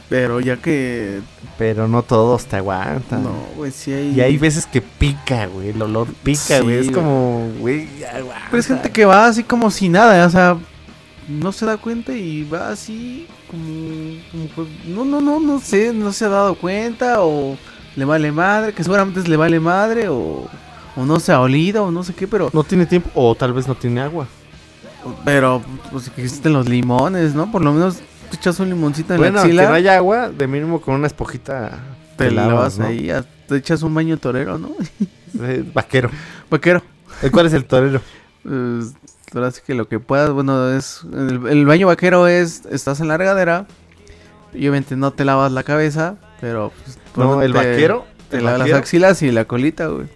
Pero ya que... pero no todos te aguantan. No, güey, sí hay... Y hay veces que pica, güey. El olor pica, Sí, güey. Es como, güey, aguanta. Pero es gente que va así como si nada, o sea, no se da cuenta y va así como, como que- no, no, no, no sé, no se ha dado cuenta o le vale madre, que seguramente le vale madre o, o no se ha olido o no sé qué, pero, No tiene tiempo o tal vez no tiene agua. pero pues que existen los limones, ¿no? Por lo menos te echas un limoncito en Bueno, la que axila, no haya agua, de mínimo con una esponjita te lavas ¿no? ahí, te echas un baño torero, ¿no? Eh, vaquero. Vaquero. ¿El ¿Cuál es el torero? Ahora sí que lo que puedas, bueno, es. El, el baño vaquero es. Estás en la regadera. Y obviamente no te lavas la cabeza, pero. pues, No, el te- vaquero. Te lavas las axilas y la colita, güey.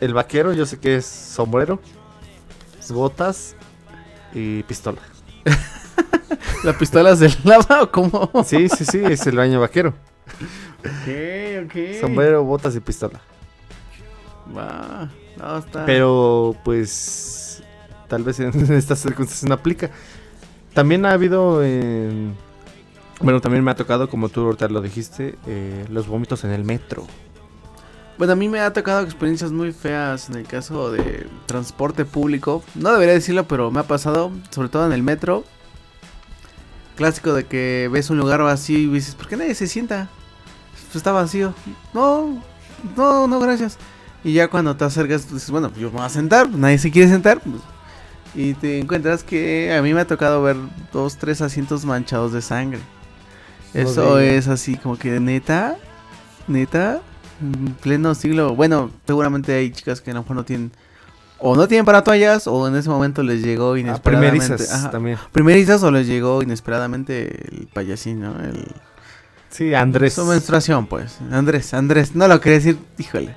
El vaquero, yo sé que es sombrero, botas y pistola. ¿La pistola se lava o cómo? Sí, sí, sí, es el baño vaquero. Ok, ok. Sombrero, botas y pistola. Va. No, está. Pero pues tal vez en estas circunstancias no aplica. También ha habido en- Bueno, también me ha tocado, como tú ahorita lo dijiste, eh, los vómitos en el metro. Bueno, a mí me ha tocado experiencias muy feas en el caso de transporte público. No debería decirlo, pero me ha pasado, sobre todo en el metro. Clásico de que ves un lugar vacío y dices, ¿por qué nadie se sienta? Pues está vacío. No, no, no, gracias. Y ya cuando te acercas, pues, dices, bueno, yo me voy a sentar, pues, nadie se quiere sentar. pues, y te encuentras que a mí me ha tocado ver dos, tres asientos manchados de sangre. Eso es así como que neta, neta, en pleno siglo. Bueno, seguramente hay chicas que a lo mejor no tienen, o no tienen para toallas, o en ese momento les llegó Ah, inesperadamente. primerizas Ajá. también. Primerizas o les llegó inesperadamente el payasín, ¿no? El, Sí, Andrés. su menstruación, pues. Andrés, Andrés, no lo quería decir, híjole.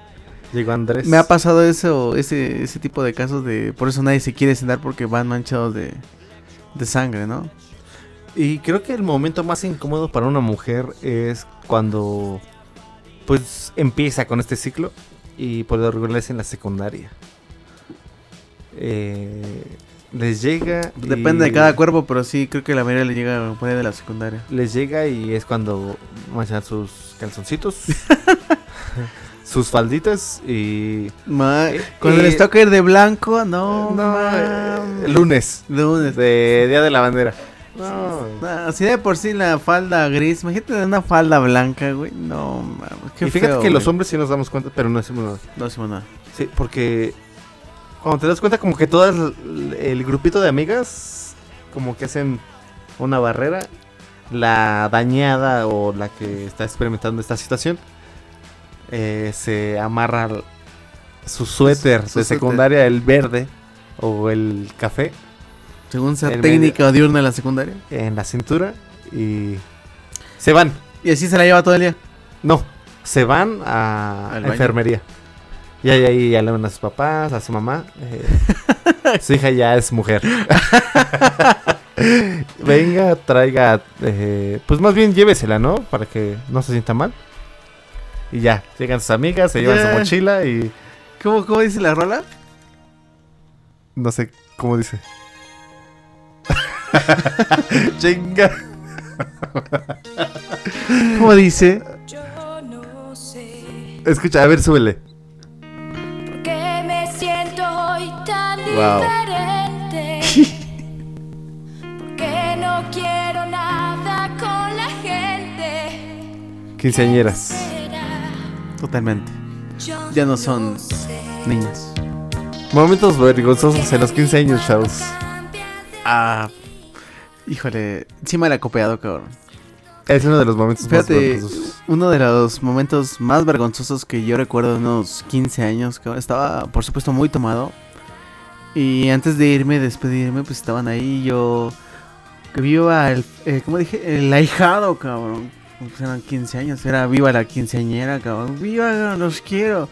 Llegó Andrés. Me ha pasado eso, ese, ese tipo de casos de, por eso nadie se quiere sentar porque van manchados de, de sangre, ¿no? Y creo que el momento más incómodo para una mujer es cuando pues empieza con este ciclo y por lo regular es en la secundaria. Eh, les llega. Depende y- de cada cuerpo, pero sí, creo que la mayoría le llega por de la secundaria. Les llega y es cuando manchan sus calzoncitos, sus falditas y. Ma- Eh, les toca ir de blanco, no. No, lunes. Lunes. De Día de la Bandera. No. Así de por sí la falda gris, imagínate una falda blanca, güey. No, mames, qué y fíjate feo, que los hombres sí nos damos cuenta, pero no hacemos nada. No hacemos nada. Sí, porque cuando te das cuenta como que todo el, el grupito de amigas como que hacen una barrera, la dañada o la que está experimentando esta situación eh, se amarra su suéter Su de suéter. secundaria, el verde o el café Según sea técnica diurna de la secundaria. en la cintura y se van. Y así se la lleva todo el día. No, se van a baño. enfermería. Y ahí, ahí ya le van a sus papás, a su mamá. eh, su hija ya es mujer. Venga, traiga. eh, pues más bien llévesela, ¿no? Para que no se sienta mal. Y ya, llegan sus amigas, se llevan Ya. su mochila y. ¿Cómo, cómo dice la rola? No sé cómo dice. Chinga. ¿Cómo dice? Yo no sé Escucha, a ver, súbele. por qué me siento hoy tan Wow. diferente. Porque no quiero nada con la gente. Quinceañeras. Totalmente. Ya no son sé. niñas. Momentos vergonzosos en los 15 años, chavos. Ah, híjole, sí me la copiado, cabrón. Es uno de los momentos más vergonzosos. uno de los momentos más vergonzosos que yo recuerdo de unos 15 años, cabrón, estaba por supuesto muy tomado. Y antes de irme, despedirme, pues estaban ahí yo... Que viva el... Eh, ¿Cómo dije? El ahijado, cabrón. Pues eran 15 años, era viva la quinceañera, cabrón. Viva, los quiero.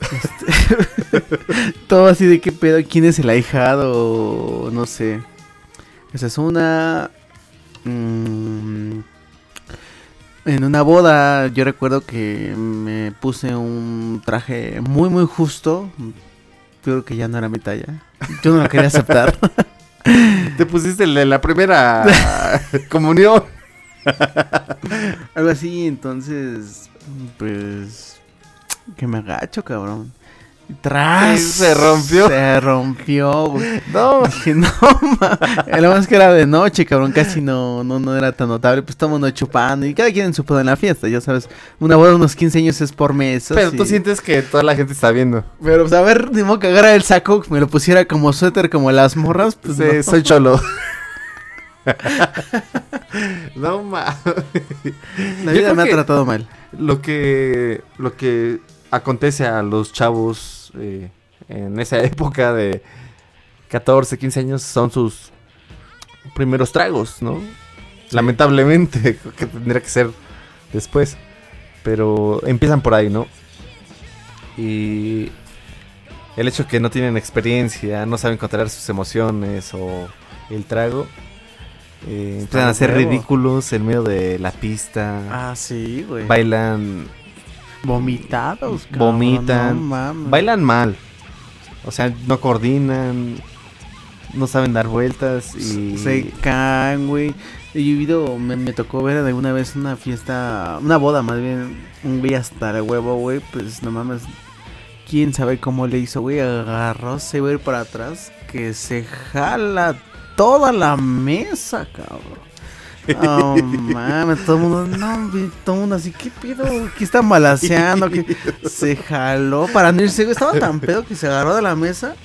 Este, todo así de qué pedo, quién es el ahijado, no sé. Esa es una... mm, en una boda yo recuerdo que me puse un traje muy muy justo. Creo que ya no era mi talla. Yo no lo quería aceptar. Te pusiste la primera comunión. Algo así, entonces, pues, que me agacho, cabrón. Tras. Se rompió. Se rompió, güey. No, Dije, no, ma. Lo más que era de noche, cabrón. Casi no, no, no era tan notable. Pues todo chupando. Y cada quien en su pedo en la fiesta, ya sabes. Una boda de unos 15 años es por meses. pero tú sientes que toda la gente está viendo. Pero, pues, a ver, ni modo que agarra el saco, me lo pusiera como suéter, como las morras. Pues, Sí, no. soy cholo. no mames. La vida me ha tratado mal. Lo que lo que acontece a los chavos eh, en esa época de 14, 15 años son sus primeros tragos, ¿no? Lamentablemente, que tendría que ser después. Pero empiezan por ahí, ¿no? Y el hecho que no tienen experiencia, no saben controlar sus emociones o el trago, eh, empiezan a ser ridículos en medio de la pista. Ah, sí, güey. Bailan, Vomitados, cabrón, vomitan, no mames. bailan mal. O sea, no coordinan, no saben dar vueltas y Se caen, güey. He vivido, me, me tocó ver alguna vez una fiesta, una boda más bien, un güey hasta el huevo, güey, pues no mames. ¿Quién sabe cómo le hizo, güey? Agarró, se va a ir para atrás, que se jala toda la mesa, cabrón. Oh, mames, todo el mundo, no, todo el mundo así, ¿qué pedo? ¿Qué está malaseando? ¿Qué? Se jaló para no irse, estaba tan pedo que se agarró de la mesa.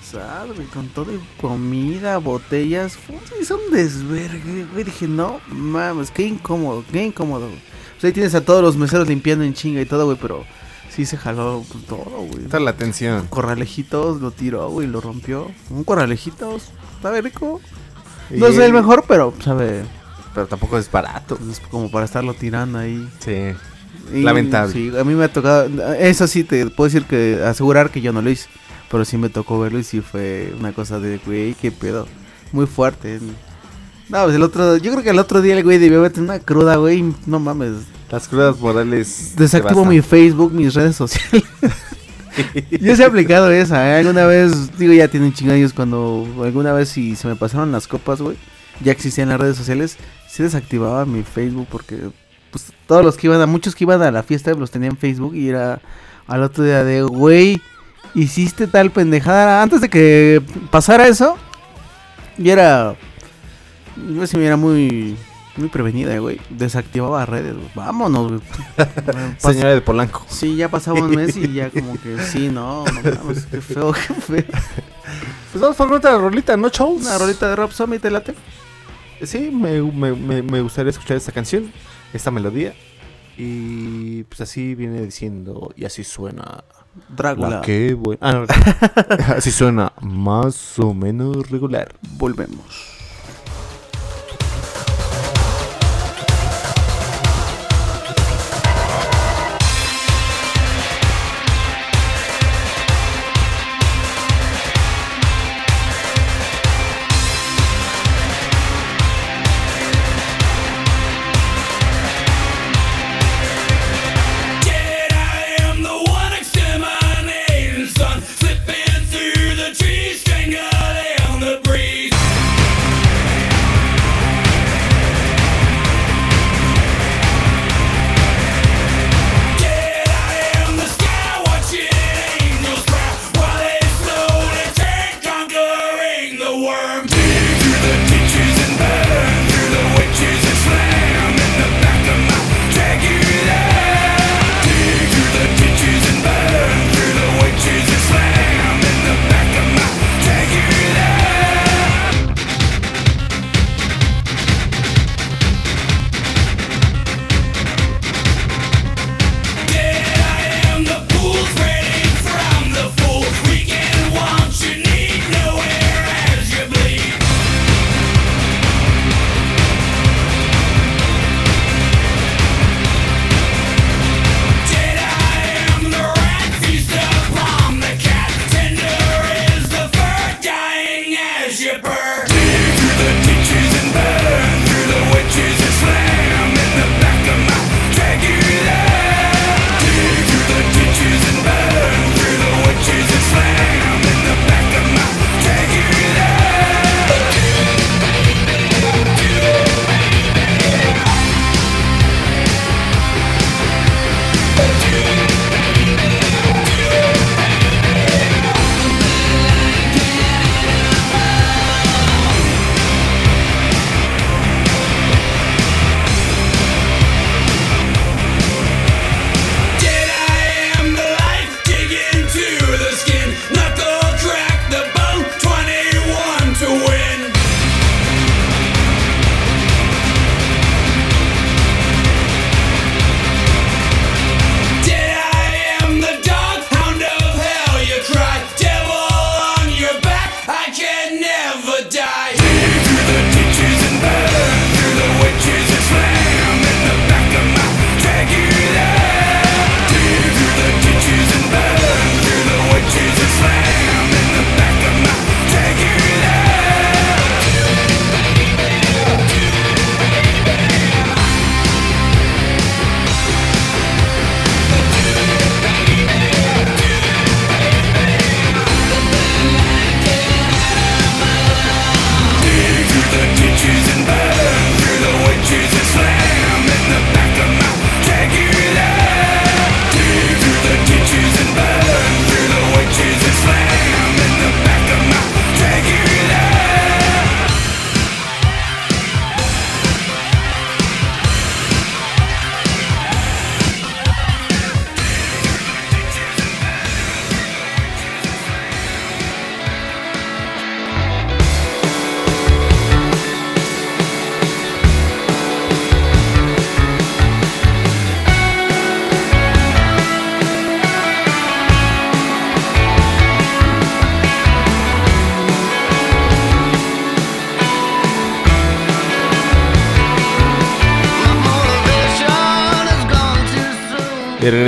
Sal, güey, con todo y comida, botellas, hizo un desvergue, güey, dije, no, mames, qué incómodo, qué incómodo, güey. Pues ahí tienes a todos los meseros limpiando en chinga y todo, güey, pero sí se jaló pues, todo, güey. Toda la atención. Corralejitos lo tiró, güey, lo rompió. Un corralejitos, sabe rico. No es el mejor, pero sabe, Pero tampoco es barato. pues, es como para estarlo tirando ahí. Sí. Y, Lamentable. Sí, a mí me ha tocado. Eso sí, te puedo decir que asegurar que yo no lo hice. Pero sí me tocó verlo y sí fue una cosa de, güey, qué pedo. Muy fuerte. No, pues el otro. Yo creo que el otro día el güey debió meter una cruda, güey. No mames. Las crudas morales. Desactivo mi. Facebook, mis redes sociales. Yo sí he aplicado esa, ¿eh? Alguna vez, digo, ya tienen chingados cuando alguna vez si se me pasaron las copas, güey, ya existían las redes sociales, sí desactivaba mi Facebook porque pues todos los que iban a, muchos que iban a la fiesta los tenían en Facebook y era al otro día de, güey, hiciste tal pendejada antes de que pasara eso. Y era, yo sí me era muy, muy prevenida, güey, desactivaba redes, güey. vámonos, güey. Señora de Polanco. Sí, ya pasaba un mes y ya como que sí, no, no mames, qué feo, qué feo. Pues vamos por otra rolita, ¿no, chavos? Una rolita de Rob Zombie, ¿te late? Sí, me, me, me, me gustaría escuchar esta canción, esta melodía. Y pues así viene diciendo, y así suena. Drácula. La que buena. Ah, no, así suena más o menos regular. Volvemos.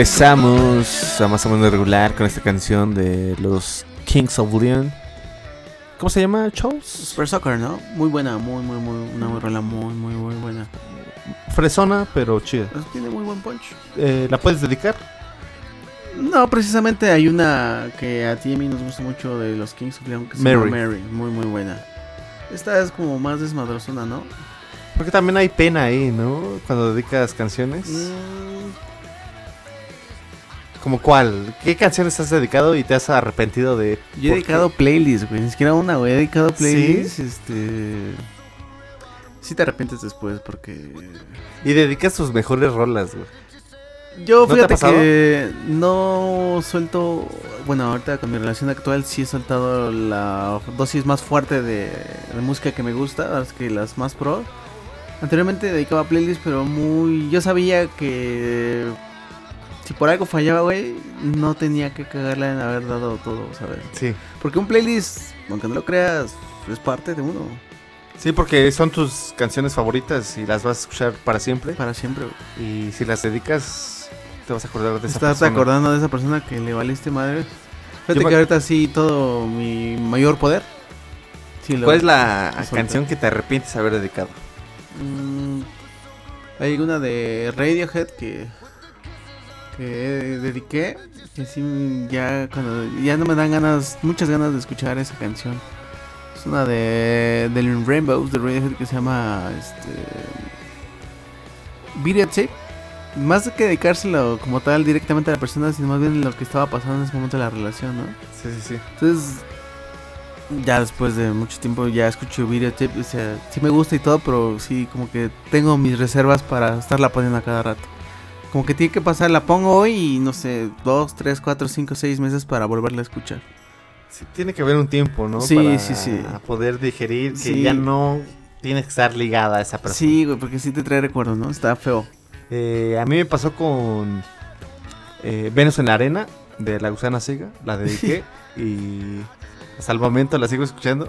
Regresamos a más o menos regular con esta canción de los Kings of Leon. ¿Cómo se llama, Charles? Super Soccer, ¿no? Muy buena, muy, muy, muy, una muy rola muy, muy, muy buena. Fresona, pero chida. Pues tiene muy buen punch. Eh, ¿La puedes dedicar? No, precisamente hay una que a ti y a mí nos gusta mucho de los Kings of Leon que se llama Mary. Mary, muy, muy buena. Esta es como más desmadrosona, ¿no? Porque también hay pena ahí, ¿no? Cuando dedicas canciones. Mm, ¿Como cuál? ¿Qué canciones has dedicado y te has arrepentido de? Yo he dedicado playlists, güey. Ni siquiera una, güey. He dedicado playlists. Este. Sí te arrepientes después porque. qué? Y dedicas tus mejores rolas, güey. Yo ¿No fíjate que no suelto. Bueno, ahorita con mi relación actual sí he soltado la dosis más fuerte de, de música que me gusta, las que las más pro. Anteriormente dedicaba playlists, pero muy. Yo sabía que. Si por algo fallaba, güey, no tenía que cagarla en haber dado todo, ¿sabes? Sí. Porque un playlist, aunque no lo creas, es parte de uno. Sí, porque son tus canciones favoritas y las vas a escuchar para siempre. Para siempre, güey. Y si las dedicas, te vas a acordar de esa Estás persona. acordando de esa persona que le valiste madre. Fíjate Yo me- que ahorita sí todo mi mayor poder. Sí, ¿Cuál es la canción que te arrepientes de haber dedicado? Mm, hay una de Radiohead que que dediqué que sí ya cuando ya no me dan ganas muchas ganas de escuchar esa canción. Es una de del Rainbows de Radiohead que se llama este Videotape. Más que dedicárselo como tal directamente a la persona, sino más bien lo que estaba pasando en ese momento de la relación, ¿no? Sí, sí, sí. Entonces, ya después de mucho tiempo ya escucho videotape, o sea, sí me gusta y todo, pero sí como que tengo mis reservas para estarla poniendo a cada rato. Como que tiene que pasar, la pongo hoy y no sé, dos, tres, cuatro, cinco, seis meses para volverla a escuchar. Sí, tiene que haber un tiempo, ¿no? Sí, Para sí, sí. poder digerir que Sí. ya no tienes que estar ligada a esa persona. Sí, güey, porque sí te trae recuerdos, ¿no? Está feo. Eh, a mí me pasó con eh, Venus en la Arena de La Gusana Ciega. La dediqué y hasta el momento la sigo escuchando.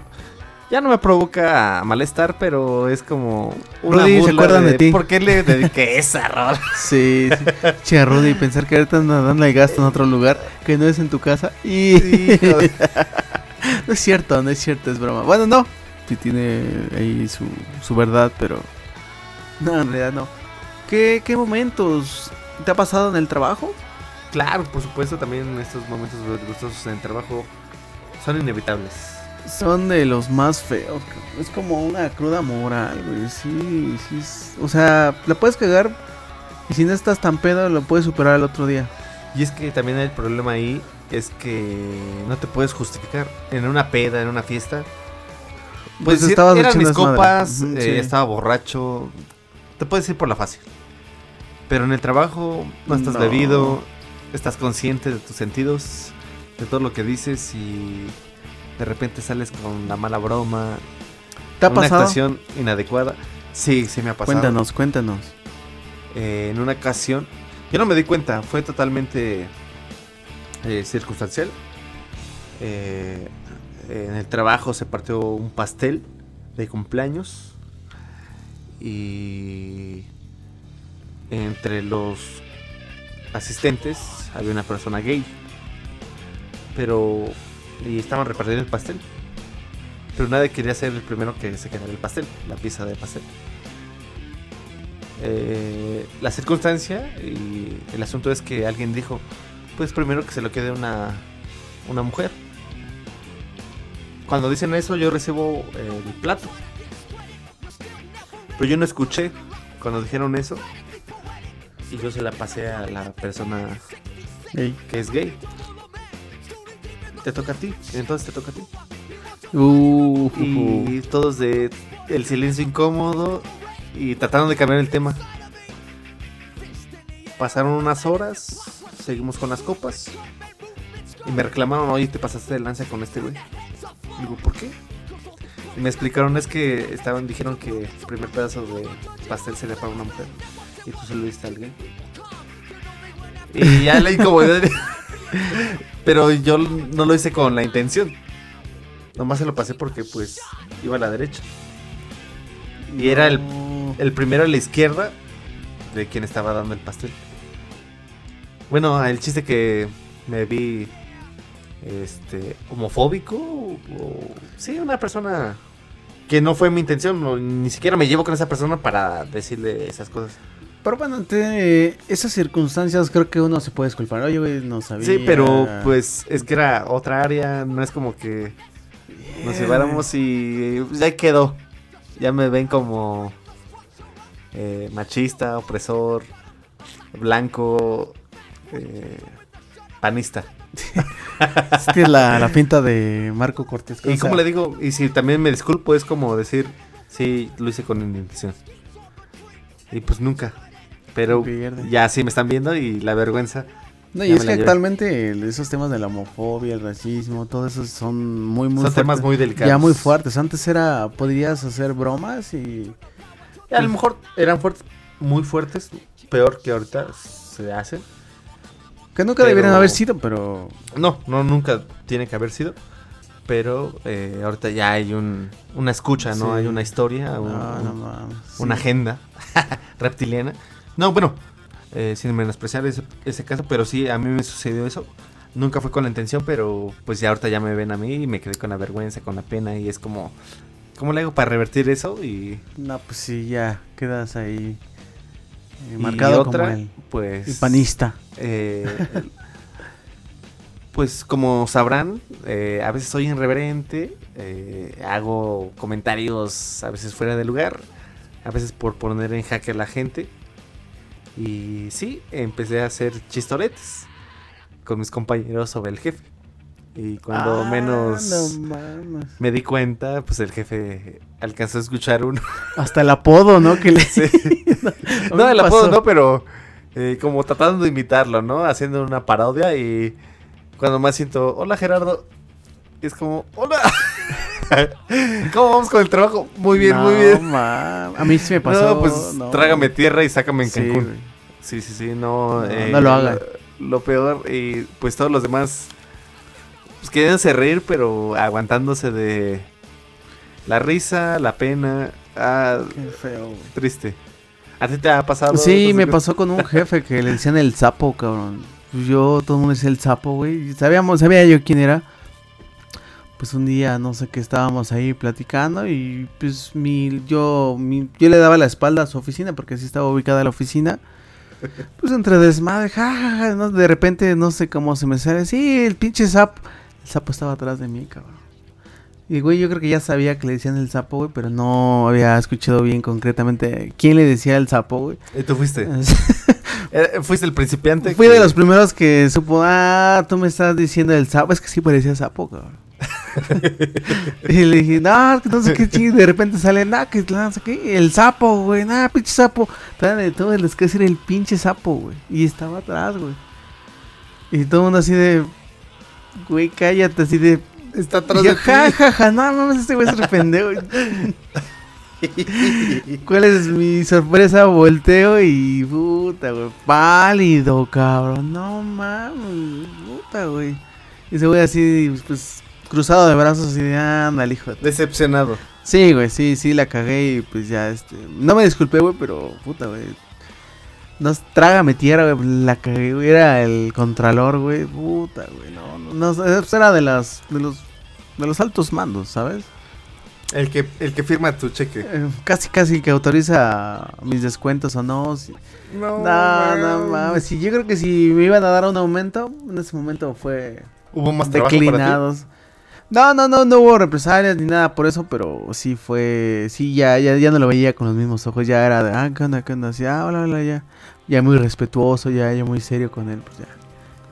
Ya no me provoca malestar, pero es como una Rudy, ¿se acuerdan de ti? ¿Por qué le dediqué esa rola? Sí, sí. che, Rudy, pensar que ahorita dando el gasto en otro lugar que no es en tu casa. Y no es cierto, no es cierto, es broma. Bueno, no. Sí tiene ahí su, su verdad, pero... No, en realidad no. ¿Qué, ¿Qué momentos te ha pasado en el trabajo? Claro, por supuesto, también estos momentos gustosos en el trabajo son inevitables. Son de los más feos. Es como una cruda moral, güey. Sí, sí. es- O sea, la puedes cagar y si no estás tan pedo lo puedes superar el otro día. Y es que también el problema ahí es que no te puedes justificar. En una peda, en una fiesta. Pues Pues estabas eran mis copas, Ujú, eh, sí. estaba borracho. Te puedes ir por la fácil. Pero en el trabajo no estás No. bebido, estás consciente de tus sentidos, de todo lo que dices y de repente sales con la mala broma, ¿Te ha una pasado? actuación inadecuada. Sí, sí me ha pasado. Cuéntanos, cuéntanos. Eh, en una ocasión, yo no me di cuenta, fue totalmente eh, circunstancial. Eh, en el trabajo se partió un pastel de cumpleaños y entre los asistentes había una persona gay, pero y estaban repartiendo el pastel, pero nadie quería ser el primero que se quedara el pastel, la pieza de pastel eh, la circunstancia y el asunto es que alguien dijo, pues primero que se lo quede una, una mujer. Cuando dicen eso yo recibo eh, el plato. Pero yo no escuché cuando dijeron eso. Y yo se la pasé a la persona que es gay. Te toca a ti, entonces te toca a ti. Uh, Y todos de el silencio incómodo y trataron de cambiar el tema. Pasaron unas horas, seguimos con las copas y me reclamaron, oye, te pasaste de lanza con este güey. Digo, ¿por qué? Y me explicaron, es que estaban, dijeron que el primer pedazo de pastel sería para una mujer y tú se lo diste a alguien. Y ya la incomodidad. Pero yo no lo hice con la intención. Nomás se lo pasé porque pues iba a la derecha. Y era el, el primero a la izquierda de quien estaba dando el pastel. Bueno, el chiste que me vi este homofóbico o, o- sí, una persona que no fue mi intención, no, ni siquiera me llevo con esa persona para decirle esas cosas. Pero bueno, ante esas circunstancias creo que uno se puede disculpar. Oye, güey, no sabía. Sí, pero pues es que era otra área, no es como que nos lleváramos y ya quedó. Ya me ven como eh, machista, opresor, blanco, eh, panista. Es que es la, la pinta de Marco Cortés. Y como le digo, y si también me disculpo, es como decir, sí, lo hice con intención. Y pues nunca. Pero Pierde. ya sí me están viendo y la vergüenza. No, y es que llevé. actualmente esos temas de la homofobia, el racismo, todo eso son muy, muy Son temas muy delicados. Ya muy fuertes. Antes era, podrías hacer bromas y... A lo mejor eran fuertes, muy fuertes, peor que ahorita se hacen. Que nunca Pero- deberían haber sido, pero... No, no, nunca tiene que haber sido. Pero eh, ahorita ya hay un, una escucha, ¿no? Sí. Hay una historia, un- No, no un- mames. una Sí. agenda reptiliana. No, bueno, eh, sin menospreciar ese, ese caso, pero sí, a mí me sucedió eso. Nunca fue con la intención, pero pues ya ahorita ya me ven a mí y me quedé con la vergüenza, con la pena y es como, ¿cómo le hago para revertir eso? Y, No, pues sí, ya quedas ahí eh, y marcado otra, como el, pues... el panista. eh, pues como sabrán, eh, a veces soy irreverente, eh, hago comentarios a veces fuera de lugar, a veces por poner en jaque a la gente. Y sí, empecé a hacer chistoretes con mis compañeros sobre el jefe. Y cuando Ah, menos no me di cuenta, pues el jefe alcanzó a escuchar uno. Hasta el apodo, ¿no? Que le... no, el apodo no, pero eh, como tratando de imitarlo, ¿no? Haciendo una parodia y cuando más siento, hola Gerardo, es como, hola. ¿Cómo vamos con el trabajo? Muy bien, muy bien. A mí sí me pasó. no, pues no. trágame tierra y sácame en Cancún. Sí, sí, sí, no. No, eh, no lo hagan. Lo, lo peor, y pues todos los demás, pues queríanse reír, pero aguantándose de la risa, la pena. Ah, Qué feo, triste. ¿A ti te ha pasado? Sí, me pasó con un jefe que le decían el sapo, cabrón. Pues Yo, todo el mundo decía el sapo, güey. Sabíamos, sabía yo quién era. Pues un día, no sé qué, estábamos ahí platicando y pues mi, yo, mi- yo le daba la espalda a su oficina porque así estaba ubicada la oficina. Pues entre desmadre, jajaja, ¿no? de repente no sé cómo se me sale. Sí, el pinche sapo. El sapo estaba atrás de mí, cabrón. Y güey, yo creo que ya sabía que le decían el sapo, güey, pero no había escuchado bien concretamente quién le decía el sapo, güey. ¿Y tú fuiste? Eh, ¿Fuiste el principiante? Fui que- de los primeros que supo, ah, tú me estás diciendo el sapo. Es que sí parecía sapo, cabrón. y le dije, no, no sé qué ching. De repente sale, no, que no sé qué. El sapo, güey, nada, pinche sapo. Todavía de todo les que decir el pinche sapo, güey. Y estaba atrás, güey. Y todo el mundo así de, güey, cállate, así de. Está Y atrás yo, de ja, ja, ja, no mames, este güey es re pendejo. ¿Cuál es mi sorpresa? Volteo y puta, güey. Pálido, cabrón. No mames, puta, güey. Y ese güey así, pues, cruzado de brazos, así de ándale, hijo. de- Decepcionado. Sí, güey, sí, sí, la cagué y pues ya, este. No me disculpé, güey, pero puta, güey. No, trágame tierra, güey. La cagué, güey. Era el contralor, güey. Puta, güey. No, no, no, pues, era de las, de los, de los altos mandos, ¿sabes? El que, el que firma tu cheque. Eh, casi, casi que autoriza mis descuentos o no. si- No, No, no mames. Si yo creo que si me iban a dar un aumento, en ese momento fue Hubo más declinados. No, no, no, no hubo represalias ni nada por eso, pero sí fue, sí, ya, ya, ya no lo veía con los mismos ojos, ya era de, ah, ¿qué onda, qué onda? Así, ah, hola, hola, ya, ya muy respetuoso, ya, ya muy serio con él, pues ya,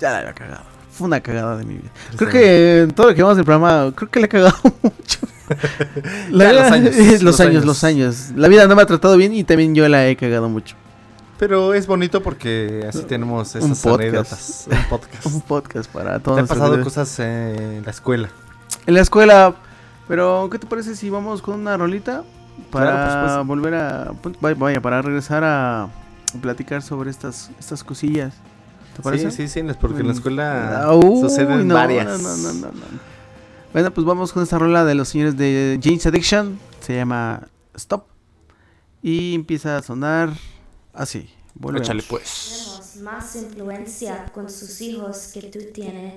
ya la había cagado. Fue una cagada de mi vida. Creo Sí. que en todo lo que vamos del programa, creo que le he cagado mucho. La Ya, los vida- años, los, los años, años. los años. La vida no me ha tratado bien y también yo la he cagado mucho. Pero es bonito porque así tenemos Un esas podcast. anécdotas. Un podcast. Un podcast para ¿Te todos. han nuestros pasado videos. cosas en la escuela? En la escuela. Pero, ¿qué te parece si vamos con una rolita? Para Claro, supuesto. volver a. pu- Vaya, vaya, para regresar a platicar sobre estas, estas cosillas. ¿Te parece? Sí, sí, sí, porque en la escuela Ah, suceden no, varias. No, no, no, no, no. Bueno, pues vamos con esta rola de los señores de James Addiction. Se llama Stop. Y empieza a sonar así. Échale pues. tenemos más influencia con sus hijos que tú tienes,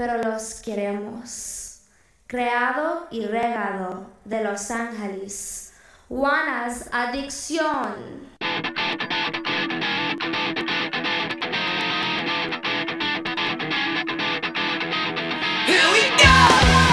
pero los queremos. Creado y regado de Los Ángeles. Juana's Adicción. Here we go.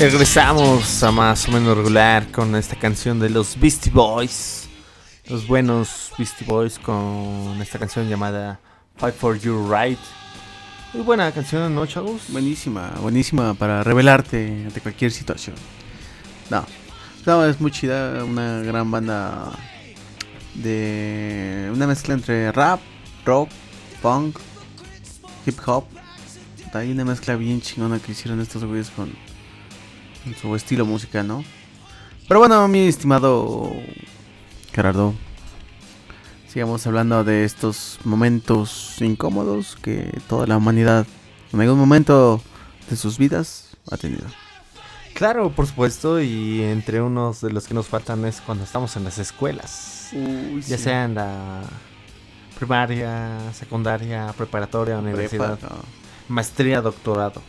Regresamos a más o menos regular con esta canción de los Beastie Boys. Los buenos Beastie Boys con esta canción llamada Fight for Your Right. Muy buena canción, ¿no, chavos? Buenísima, buenísima para revelarte ante cualquier situación. No, No, es muy chida, una gran banda de una mezcla entre rap, rock, punk, hip hop. Hay una mezcla bien chingona que hicieron estos güeyes con, su estilo musical, ¿no? Pero bueno, mi estimado Gerardo, sigamos hablando de estos momentos incómodos que toda la humanidad en algún momento de sus vidas ha tenido. Claro, por supuesto, y entre unos de los que nos faltan es cuando estamos en las escuelas. ya sea en la primaria, secundaria, preparatoria, universidad, Prepa, no. maestría, doctorado.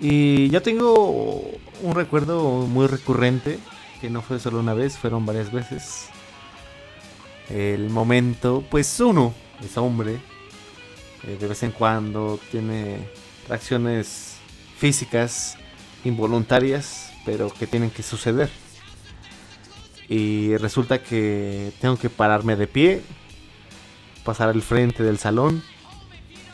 Y yo tengo un recuerdo muy recurrente, que no fue solo una vez, fueron varias veces. El momento, pues uno es hombre, eh, de vez en cuando tiene reacciones físicas involuntarias, pero que tienen que suceder. Y resulta que tengo que pararme de pie, pasar al frente del salón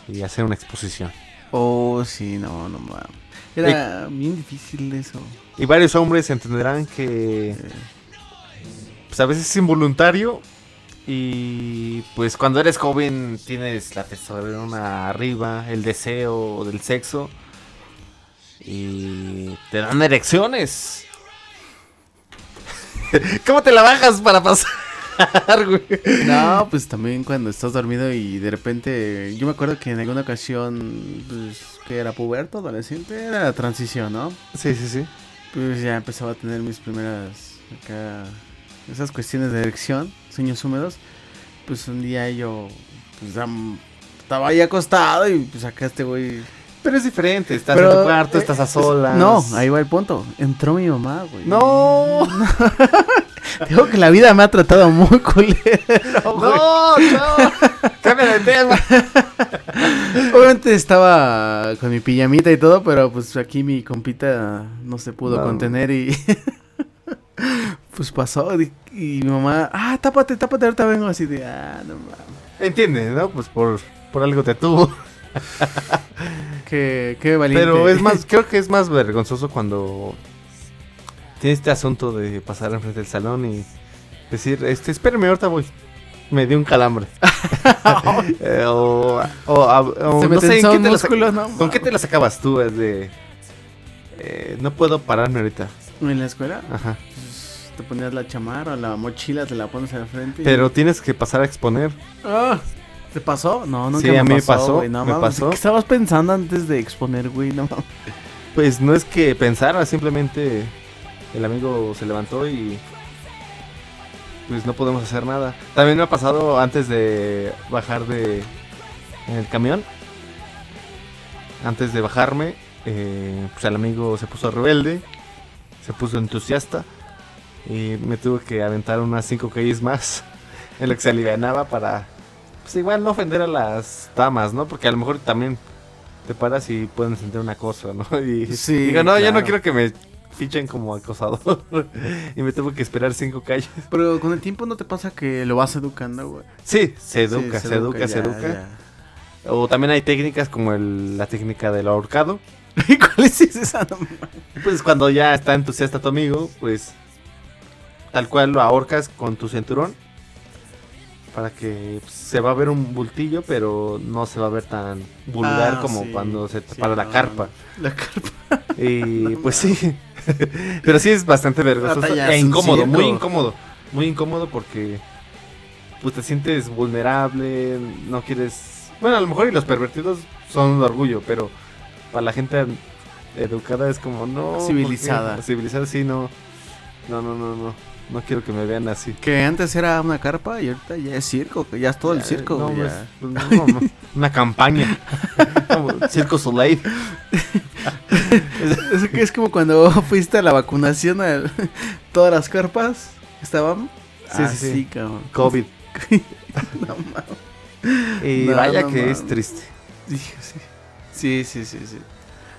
y hacer una exposición. Oh, sí, no, no mames. Era bien difícil eso. Y varios hombres entenderán que pues a veces es involuntario y pues cuando eres joven tienes la testosterona arriba, el deseo del sexo y te dan erecciones. ¿Cómo te la bajas para pasar, güey? No, pues también cuando estás dormido y de repente. Yo me acuerdo que en alguna ocasión, pues, que era puberto, adolescente, era la transición, ¿no? Sí, sí, sí. Pues ya empezaba a tener mis primeras. Acá. Esas cuestiones de erección, sueños húmedos. Pues un día yo. Pues estaba ahí acostado y pues acá este güey. Pero es diferente, estás Pero, en tu cuarto, eh, estás a solas. No, ahí va el punto. Entró mi mamá, güey. No, Digo que la vida me ha tratado muy culero. güey. no, no. Cambia de tema. Obviamente estaba con mi pijamita y todo, pero pues aquí mi compita no se pudo No. contener y pues pasó y, y mi mamá, ah, tápate, tápate, ahorita vengo así de, ah, no mames. Entiendes, ¿no? Pues por, por algo te tuvo. Qué, qué valiente. Pero es más, creo que es más vergonzoso cuando tienes este asunto de pasar enfrente del salón y decir, este, espérame, ahorita voy. Me dio un calambre. Eh, o, o- a- o Se me no sé, ¿en tensó qué un te la músculo, no ¿Con qué te la sacabas tú? Es de, eh, no puedo pararme ahorita. en la escuela Ajá. pues, te ponías la chamarra o la mochila, te la pones al frente. y- Pero tienes que pasar a exponer. Ah, ¿Te pasó? No, nunca Sí, me a mí me pasó, pasó, no me pasó. ¿Qué estabas pensando antes de exponer, güey? No mames. Pues no es que pensara, simplemente el amigo se levantó y pues no podemos hacer nada. También me ha pasado antes de bajar de en el camión. Antes de bajarme, eh, pues el amigo se puso rebelde, se puso entusiasta y me tuve que aventar unas cinco calles más en lo que se alivianaba para pues igual no ofender a las damas, ¿no? Porque a lo mejor también te paras y pueden sentir una cosa, ¿no? Y Sí, digo, no, yo no claro. quiero que me fichen como acosador. y me tuve que esperar cinco calles. Pero con el tiempo no te pasa que lo vas educando, güey. Sí, se educa, Sí, se, educa, se ya, educa. O también hay técnicas como el- la técnica del ahorcado. ya. ¿Cuál es esa? Pues cuando ya está entusiasta tu amigo, pues tal cual lo ahorcas con tu cinturón. Para que pues, se va a ver un bultillo, pero no se va a ver tan vulgar Ah, como sí, cuando se te sí, para la carpa. La carpa. Y pues sí. Pero sí es bastante vergonzoso e incómodo, muy incómodo. Muy incómodo porque pues te sientes vulnerable, no quieres... Bueno, a lo mejor y los pervertidos son un orgullo, pero para la gente educada es como no... Civilizada. Civilizada, sí, no. No, no, no, no. No quiero que me vean así. Que antes era una carpa y ahorita ya es circo, que ya es todo el circo, no, pues, ya. pues, no, no, una campaña. Como Circo Soleil. Es, como cuando fuiste a la vacunación a todas las carpas estaban. Sí, sí, sí. así, cabrón. COVID. Y No, vaya no que es triste. Dije, sí. Sí, sí, sí, sí.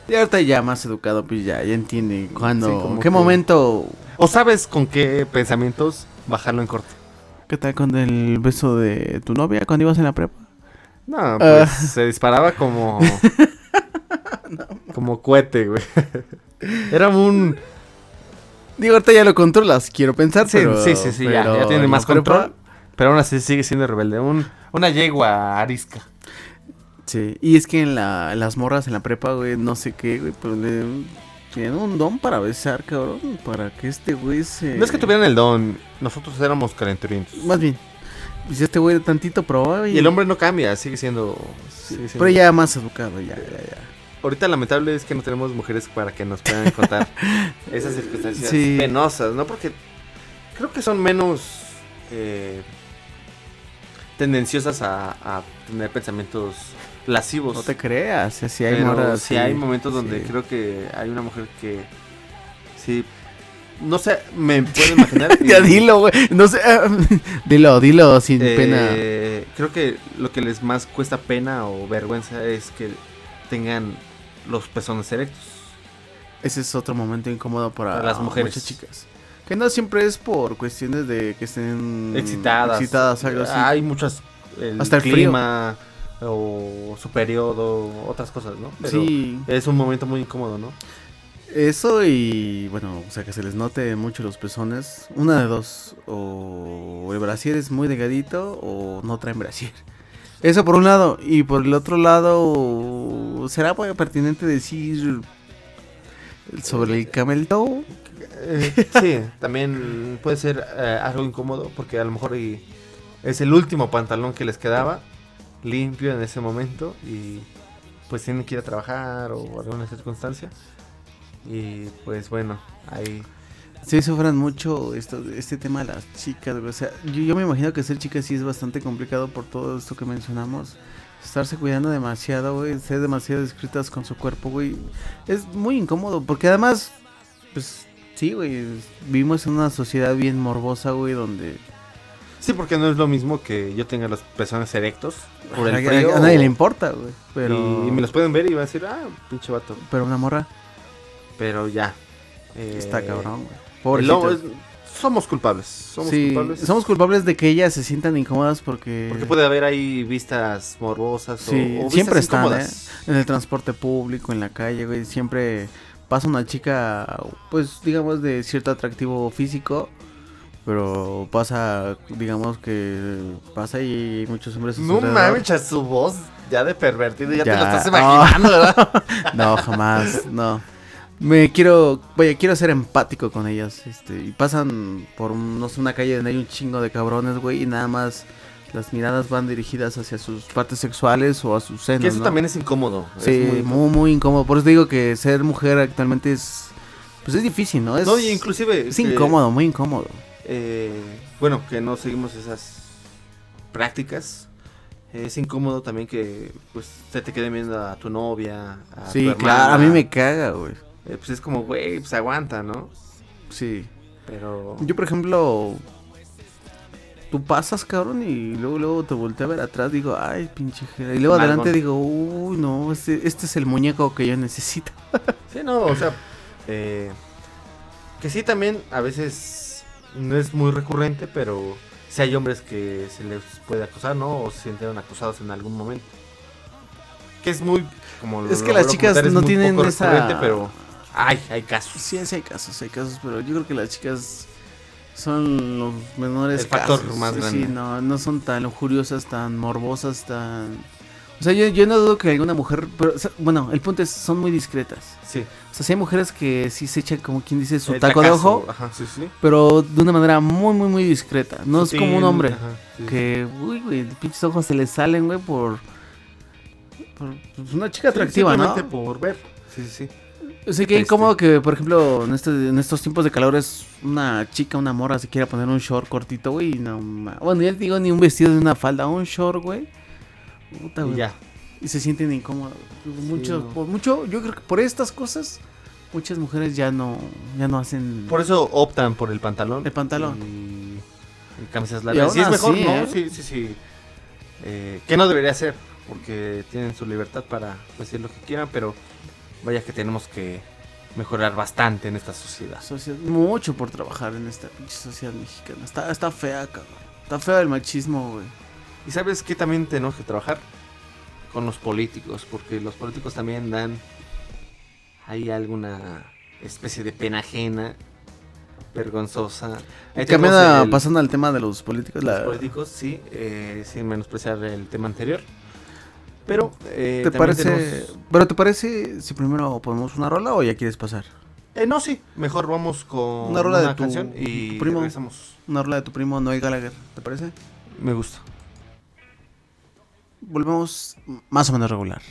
Y ahorita ya más educado, pues ya, ya entiende cuándo, Sí, como qué que- momento, ¿O sabes con qué pensamientos bajarlo en corto? qué tal con el beso de tu novia cuando ibas en la prepa. No, pues Ah. se disparaba como. como cohete, güey. Era un. Digo, ahorita ya lo controlas, quiero pensar, Sí, pero... sí, sí, sí, ya, pero ya tiene en más prepa, control. Pero aún así sigue siendo rebelde. Un, una yegua arisca. Sí, y es que en, la, las morras en la prepa, güey, no sé qué, güey, pero le... Tienen un don para besar, cabrón, para que este güey se... No es que tuvieran el don, nosotros éramos calenturientos. Más bien, pues este güey tantito probaba y... Y el hombre no cambia, sigue siendo. sigue siendo- Pero ya más educado, ya, ya, ya. Ahorita lamentable es que no tenemos mujeres para que nos puedan contar esas circunstancias Sí. penosas, ¿no? Porque creo que son menos eh, tendenciosas a, a tener pensamientos lascivos. No te creas, si hay Pero morras... sí hay momentos donde sí. creo que hay una mujer que sí no sé, me puedo imaginar. Ya dilo, güey, no sé, dilo, dilo sin eh, pena. Creo que lo que les más cuesta pena o vergüenza es que tengan los pezones erectos. Ese es otro momento incómodo para, Para las mujeres. muchas chicas. Que no siempre es por cuestiones de que estén excitadas. excitadas, algo así. Hay muchas. El Hasta el frío. O su periodo, otras cosas, ¿no? Pero sí, es un momento muy incómodo, ¿no? eso y bueno, o sea, que se les note mucho los pezones. Una de dos, o el brasier es muy delgadito o no traen brasier. Eso por un lado. Y por el otro lado, ¿será pertinente decir sobre el camel toe? Eh, sí, también puede ser eh, algo incómodo porque a lo mejor y es el último pantalón que les quedaba limpio en ese momento y pues tienen que ir a trabajar o alguna circunstancia. Y pues bueno, ahí Sí, sufran mucho esto, este tema de las chicas. O sea, yo, yo me imagino que ser chica sí es bastante complicado por todo esto que mencionamos. Estarse cuidando demasiado, güey. Ser demasiado discretas con su cuerpo, güey. Es muy incómodo porque además, pues sí, güey. Vivimos en una sociedad bien morbosa, güey, donde... Sí, porque no es lo mismo que yo tenga los pezones erectos por el a, frío. a nadie le importa, güey. Pero... Y, me los pueden ver y van a decir, ah, pinche vato. Pero una morra Pero ya. eh, está cabrón, güey. somos culpables. Somos Sí, culpables. somos culpables de que ellas se sientan incómodas porque... Porque puede haber ahí vistas morbosas Sí, o, siempre están, ¿eh? En el transporte público, en la calle, güey, siempre pasa una chica, pues, digamos, de cierto atractivo físico, pero pasa, digamos que pasa y muchos hombres No mames, su voz ya de pervertido, ya, Ya, te lo estás no. imaginando, ¿verdad? No, jamás, no. Me quiero, vaya, quiero ser empático con ellas, este, y pasan por, no sé, una calle donde hay un chingo de cabrones, güey, y nada más las miradas van dirigidas hacia sus partes sexuales o a sus senos, que eso ¿no? también es incómodo. es Sí, muy muy, muy, incómodo. Por eso digo que ser mujer actualmente es. Pues es difícil, ¿no? Es, No, y inclusive. es que, incómodo, muy incómodo. Eh, bueno, que no seguimos esas prácticas. Es incómodo también que pues se te quede viendo a tu novia. A Sí, tu hermana. claro, a mí me caga, güey. Eh, pues es como, güey, pues aguanta, ¿no? Sí. Pero. Yo, por ejemplo. Tú pasas, cabrón, y luego, luego te volteé a ver atrás, digo, ay, pinche jera. Y luego adelante digo, uy, no, este, este es el muñeco que yo necesito. Sí, no, o sea. eh, que sí, también a veces no es muy recurrente, pero sí hay hombres que se les puede acosar, ¿no? O se sienten acosados en algún momento. Que es muy. Como Es lo- que lo las chicas comentar, es no tienen esa- Pero hay, hay casos. Sí, sí hay casos, hay casos, pero yo creo que las chicas son los menores El factor casos. más grande. Sí, no, no son tan lujuriosas, tan morbosas, tan... O sea, yo, yo no dudo que alguna mujer... Pero, o sea, bueno, el punto es, son muy discretas. Sí. O sea, sí hay mujeres que sí se echan, como quien dice, su El taco de tacazo, ojo, Ajá, sí, sí. pero de una manera muy, muy, muy discreta. No es como un Sutil, hombre. ajá, sí. Que, uy, güey, los pinches ojos se le salen, güey, por... por pues, una chica Sí, atractiva, ¿no? simplemente por ver. Sí, sí, sí. O sea, que Este- incómodo que, por ejemplo, en, este, en estos tiempos de calor es una chica, una morra, se quiera poner un short cortito, güey, y no ma- Bueno, ya te digo, ni un vestido ni una falda, un short, güey. Puta, Y ya. Y se sienten incómodos. Mucho, no. por mucho, yo creo que por estas cosas, muchas mujeres ya no, ya no hacen... Por eso optan por el pantalón. El pantalón. Y, y camisas Y largas. aún Sí, es mejor, ¿no? ¿eh? Sí, sí, sí. Eh, que no debería ser, porque tienen su libertad para decir lo que quieran, pero vaya que tenemos que mejorar bastante en esta sociedad. sociedad- mucho por trabajar en esta pinche sociedad mexicana. Está, está fea, cabrón. Está fea el machismo, güey. Y sabes que también tenemos que trabajar con los políticos, porque los políticos también dan. Hay alguna especie de pena ajena, vergonzosa. Eh, cambiando, pasando al tema de los políticos. Los políticos, sí, eh, sin menospreciar el tema anterior. Pero, eh, ¿te parece? Pero te parece si primero ponemos una rola o ya quieres pasar? Eh, no, sí. Mejor vamos con una rola de tu, canción y tu primo. Regresamos. Una rola de tu primo Noel Gallagher, ¿te parece? Me gusta volvemos más o menos regular.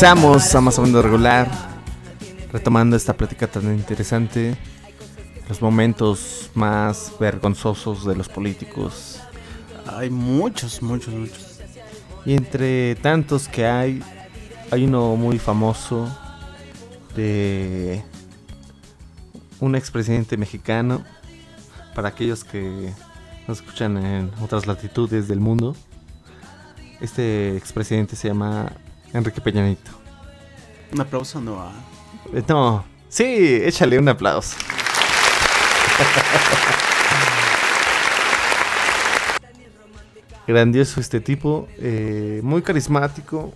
regresamos a más o menos regular, retomando esta plática tan interesante, los momentos más vergonzosos de los políticos. Hay muchos, muchos, muchos. Y entre tantos que hay, hay uno muy famoso de un expresidente mexicano, para aquellos que nos escuchan en otras latitudes del mundo. Este expresidente se llama Enrique Peña un aplauso no a... Eh, No, sí, échale un aplauso. Grandioso este tipo, eh, muy carismático,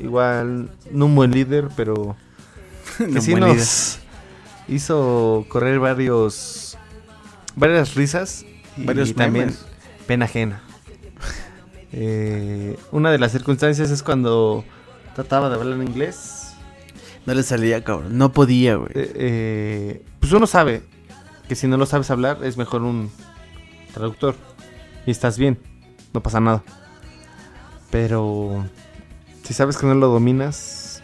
igual no un buen líder, pero que No, sí nos hizo correr varios varias risas y Varios también memes. pena ajena. Eh, una de las circunstancias es cuando trataba de hablar en inglés. No le salía, cabrón. No podía, güey. eh, eh, pues uno sabe que si no lo sabes hablar es mejor un traductor y estás bien, no pasa nada. Pero si sabes que no lo dominas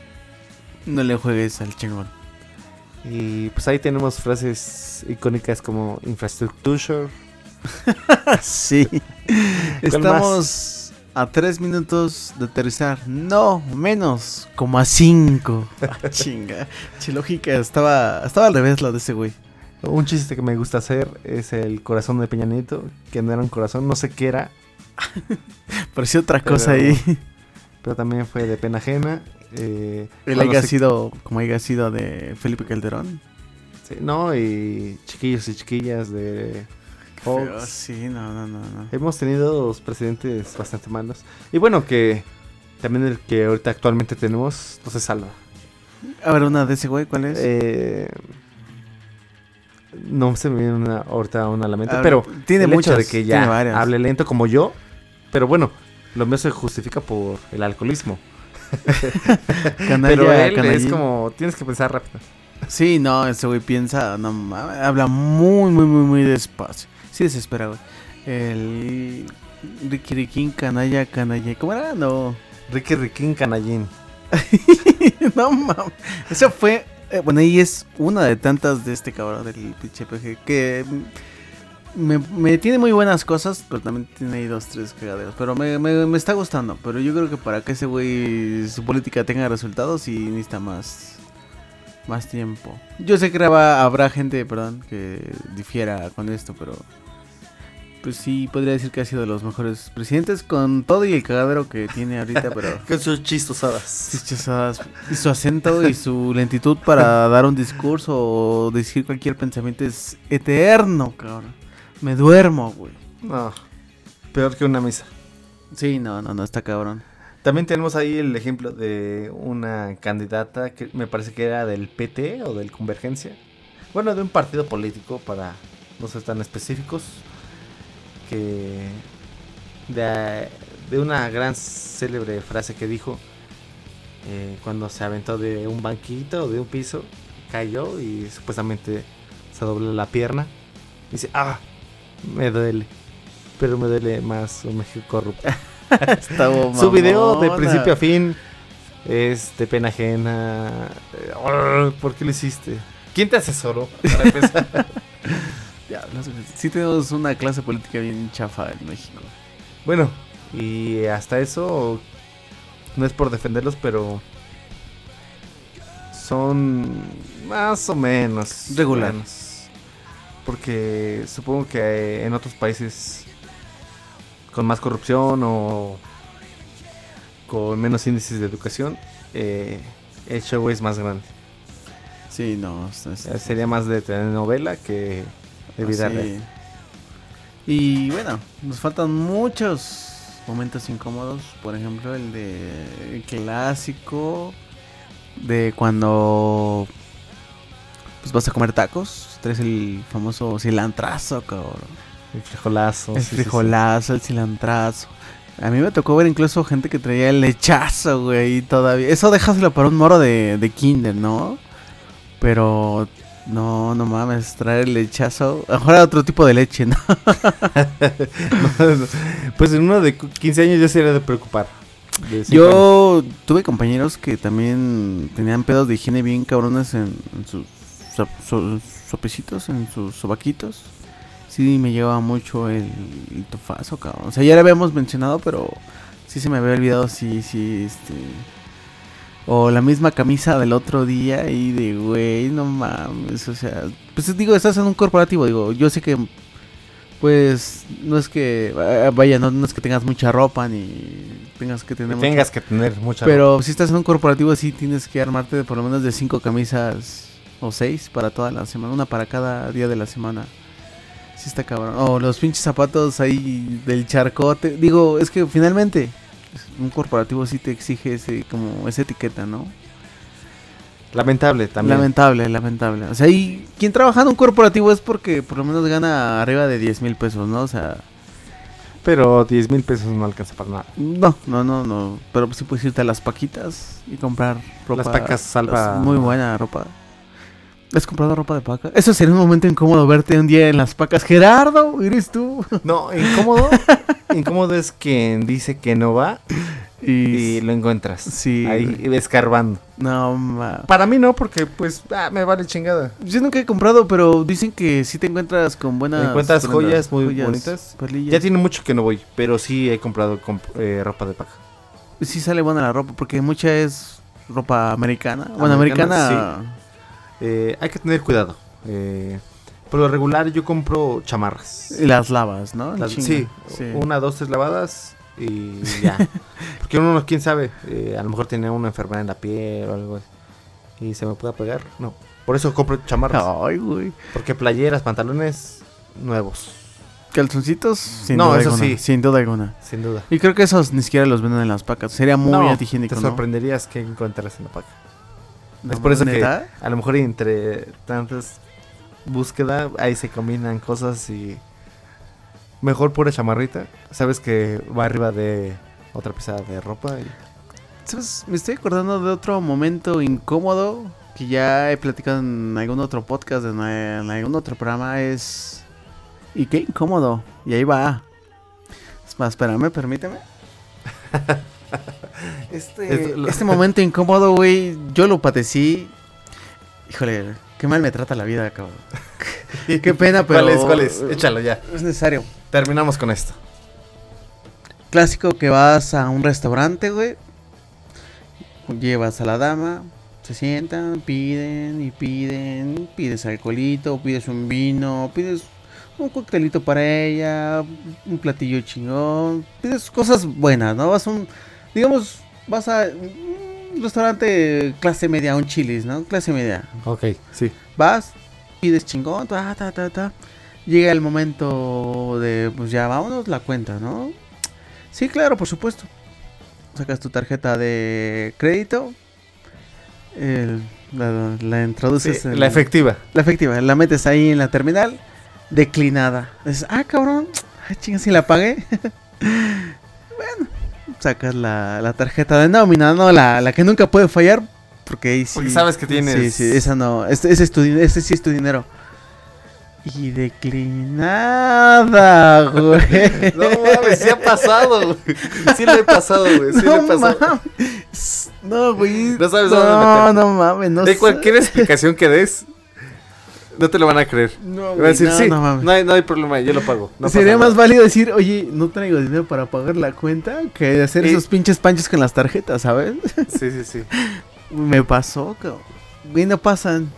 No le juegues al chingón. y pues ahí tenemos frases icónicas como infrastructure. sí. ¿Cuál Estamos a tres minutos de aterrizar. No, menos. Como a cinco. Ah, chinga. Che, lógica. Estaba, estaba al revés lo de ese güey. Un chiste que me gusta hacer es el corazón de Peña Nieto, que no era un corazón, no sé qué era, Pareció otra Pero- cosa ahí. pero también fue de pena ajena. Eh, Él cuando haya sido como haya sido de Felipe Calderón. sí, no, y chiquillos y chiquillas de Fox. Sí, no, no, no, no. Hemos tenido dos presidentes bastante malos. Y bueno, que también el que ahorita actualmente tenemos no se salva. A ver, una de ese güey, ¿cuál es? Eh, no se me viene una, ahorita una a la mente, A ver, pero tiene el muchas, hecho de que ya hable lento como yo, pero bueno, lo mío se justifica por el alcoholismo. Canalla, pero él es como, tienes que pensar rápido. Sí, no, ese güey piensa, no habla muy, muy, muy, muy despacio. Sí, desespera, güey. El Ricky Riquín, canalla, canalla. ¿Cómo era? No. Ricky Riquín Canallín. no mames. Esa fue, eh, bueno, ahí es una de tantas de este cabrón del pinche PG que me, me tiene muy buenas cosas, pero también tiene ahí dos, tres cagaderos. Pero me, me, me está gustando. Pero yo creo que para que ese güey, su política tenga resultados, sí necesita más, más tiempo. Yo sé que habrá, habrá gente, perdón, que difiera con esto, pero pues sí, podría decir que ha sido de los mejores presidentes con todo y el cagadero que tiene ahorita, pero... Con sus chistosadas. sus chistosadas, Y su acento y su lentitud para dar un discurso o decir cualquier pensamiento es eterno, cabrón. Me duermo, güey. No, peor que una misa. Sí, no, no, no, está cabrón. También tenemos ahí el ejemplo de una candidata que me parece que era del PT o del Convergencia. Bueno, de un partido político para no ser tan específicos. Que de, de una gran célebre frase que dijo eh, cuando se aventó de un banquito o de un piso, cayó y supuestamente se dobló la pierna. Dice, ah, me duele. Pero me duele más un México corrupto. Su video de principio a fin es de pena ajena. Eh, "Arr, ¿Por qué lo hiciste? ¿Quién te asesoró? Para empezar. Güey. Sí tenemos una clase política bien chafa en México. bueno, y hasta eso no es por defenderlos, pero son más o menos Regular. buenos. Porque supongo que en otros países con más corrupción o con menos índices de educación, eh, el show es más grande. Sí, no. es- es- Eh, Sería más de telenovela que de vida Sí. real. Y bueno, nos faltan muchos momentos incómodos. Por ejemplo, el de el clásico de cuando pues vas a comer tacos. Traes el famoso cilantrazo, cabrón. El frijolazo. el sí, sí, sí. frijolazo, el cilantrazo. A mí me tocó ver incluso gente que traía el lechazo, güey, y todavía. Eso déjaselo para un moro de, de kinder, ¿no? Pero no, no mames, traer el lechazo. Ahora otro tipo de leche, ¿no? pues en uno de cu- 15 años ya se de preocupar. de años. Yo tuve compañeros que también tenían pedos de higiene bien cabrones en, en sus so- so- sopecitos, en sus sobaquitos. Sí, me llevaba mucho el, el tofazo, cabrón. O sea, ya lo habíamos mencionado, pero sí se me había olvidado, sí, sí, este... O la misma camisa del otro día y de, güey, no mames, o sea... Pues digo, estás en un corporativo, digo, yo sé que... Pues no es que, eh, vaya, no, no es que tengas mucha ropa ni tengas que tener mucha tengas que tener mucha pero si estás en un corporativo sí tienes que armarte de por lo menos de cinco camisas o seis para toda la semana, una para cada día de la semana. Sí está cabrón. O los pinches zapatos ahí del charcote. Digo, es que finalmente un corporativo sí te exige ese como esa etiqueta, ¿no? Lamentable también. Lamentable, lamentable. O sea, y quien trabaja en un corporativo es porque por lo menos gana arriba de 10 mil pesos, ¿no? O sea, Pero 10 mil pesos no alcanza para nada. no, no, no, no. Pero sí puedes irte a las paquitas y comprar ropa. Las pacas salva- Muy buena ropa. ¿Has comprado ropa de paca? Eso sería un momento incómodo verte un día en las pacas. Gerardo, ¿eres tú? No, incómodo. incómodo es quien dice que no va Y... y lo encuentras. Sí. Ahí escarbando. No, ma. Para mí no, porque pues ah, me vale chingada. Yo nunca he comprado, pero dicen que sí te encuentras con buenas... Encuentras prendas, joyas muy bonitas. perlillas. Ya tiene mucho que no voy, pero sí he comprado comp- eh, ropa de paja. Sí sale buena la ropa, porque mucha es ropa americana. Bueno, Americana, americana... Eh, hay que tener cuidado. Eh, por lo regular yo compro chamarras. Y las lavas, ¿no? Las- sí, sí. una, dos, tres lavadas y ya. Porque uno, no- quién sabe, eh, a lo mejor tiene una enfermedad en la piel o algo así. Y se me pueda pegar. No, por eso compro chamarras. Ay, güey. Porque playeras, pantalones nuevos, Calzoncitos, sin No, duda eso alguna, sí. Sin duda alguna. sin duda. Y creo que esos ni siquiera los venden en las pacas. Sería muy No, antihigiénico, Te ¿no? sorprenderías que encuentras en la paca. No, es por eso ¿neta? que a lo mejor entre tantas búsqueda ahí se combinan cosas y mejor pura chamarrita. Sabes que va arriba de otra pieza de ropa y ¿Sabes? Me estoy acordando de otro momento incómodo que ya he platicado en algún otro podcast, en, en algún otro programa. Es. Y qué incómodo. Y ahí va. Es más, espérame, permíteme. Este, lo- este momento incómodo, güey, yo lo padecí. Híjole, qué mal me trata la vida, cabrón. qué pena, pero. ¿Cuál es? ¿Cuál es? Échalo ya. Es necesario. Terminamos con esto. Clásico que vas a un restaurante, güey. Llevas a la dama, se sientan, piden y piden. Pides alcoholito, pides un vino, pides un coctelito para ella, un platillo chingón. Pides cosas buenas, ¿no? Vas a un. Digamos, vas a un restaurante clase media, un chilis, ¿no? Clase media. Ok, sí. Vas, pides chingón, ta, ta, ta, ta. Llega el momento de, pues ya vámonos, la cuenta, ¿no? Sí, claro, por supuesto. Sacas tu tarjeta de crédito. el- la, la introduces en la efectiva. la efectiva, la metes ahí en la terminal. Declinada. Dices, ah, cabrón. Ay, chinga, si la pagué. bueno, sacas la, la tarjeta de nómina, ¿no? La, la que nunca puede fallar. Porque ahí sí. Porque sabes que tienes- Sí, sí, esa no. Este, ese, es tu, este sí es tu dinero. Y declinada, güey. No mames, sí ha pasado, güey. Sí lo he pasado, güey. Sí lo he no pasado. mames. No, güey. No sabes no, dónde meter. no mames. No de sé. cualquier explicación que des, no te lo van a creer. No, Van a güey, decir, no, sí, no mames. no, hay, no hay problema, yo lo pago. No Sería más válido decir, oye, no traigo dinero para pagar la cuenta que hacer Y- esos pinches panchos con las tarjetas, ¿sabes? Sí, sí, sí. Me pasó, cabrón. Y no pasan.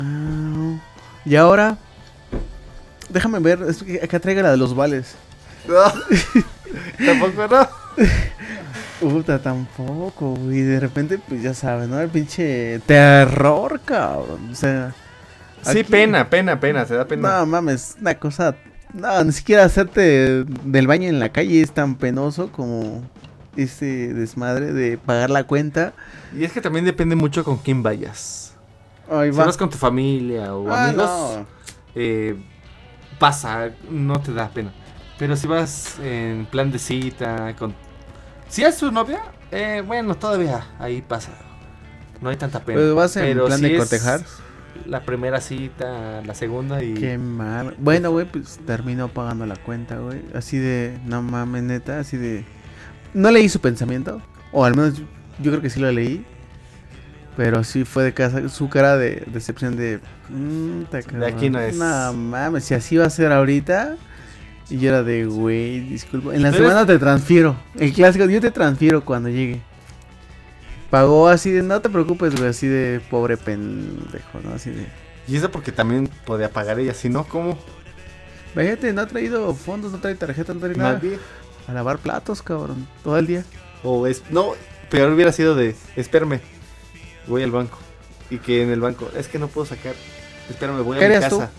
Ah, y ahora, déjame ver, es que acá traiga la de los vales. No. Tampoco no. Puta, tampoco, güey. De repente, pues ya sabes, ¿no? El pinche terror, cabrón. O sea, Sí, aquí- pena, pena, pena, te da pena. No mames, una cosa. No, ni siquiera hacerte del baño en la calle es tan penoso como este desmadre de pagar la cuenta. Y es que también depende mucho con quién vayas. Ahí Si va. vas con tu familia o Ah, amigos, no. eh, pasa, no te da pena. Pero si vas en plan de cita, con... Si es tu novia, eh, bueno, todavía ahí pasa. No hay tanta pena. Pero vas en Pero plan si de es cortejar. La primera cita, la segunda y... Qué mal. Bueno, güey, pues terminó pagando la cuenta, güey. Así de, no mames, neta, así de. No leí su pensamiento. O al menos yo, yo creo que sí lo leí. Pero sí fue de casa, su cara de decepción de... "Mm, De aquí no es". No mames, si así va a ser ahorita. Y yo era de, güey, disculpa. En la semana te transfiero. El clásico, yo te transfiero cuando llegue. Pagó así de, no te preocupes, güey, así de pobre pendejo, ¿no? Así de... Y eso porque también podía pagar ella, si no, ¿cómo? Imagínate, no ha traído fondos, no trae tarjeta, no trae nada. Nadie. A lavar platos, cabrón. Todo el día. O es, no, peor hubiera sido de, espérame, voy al banco. Y que en el banco, es que no puedo sacar, espérame, voy a ¿Qué mi harías tú? casa.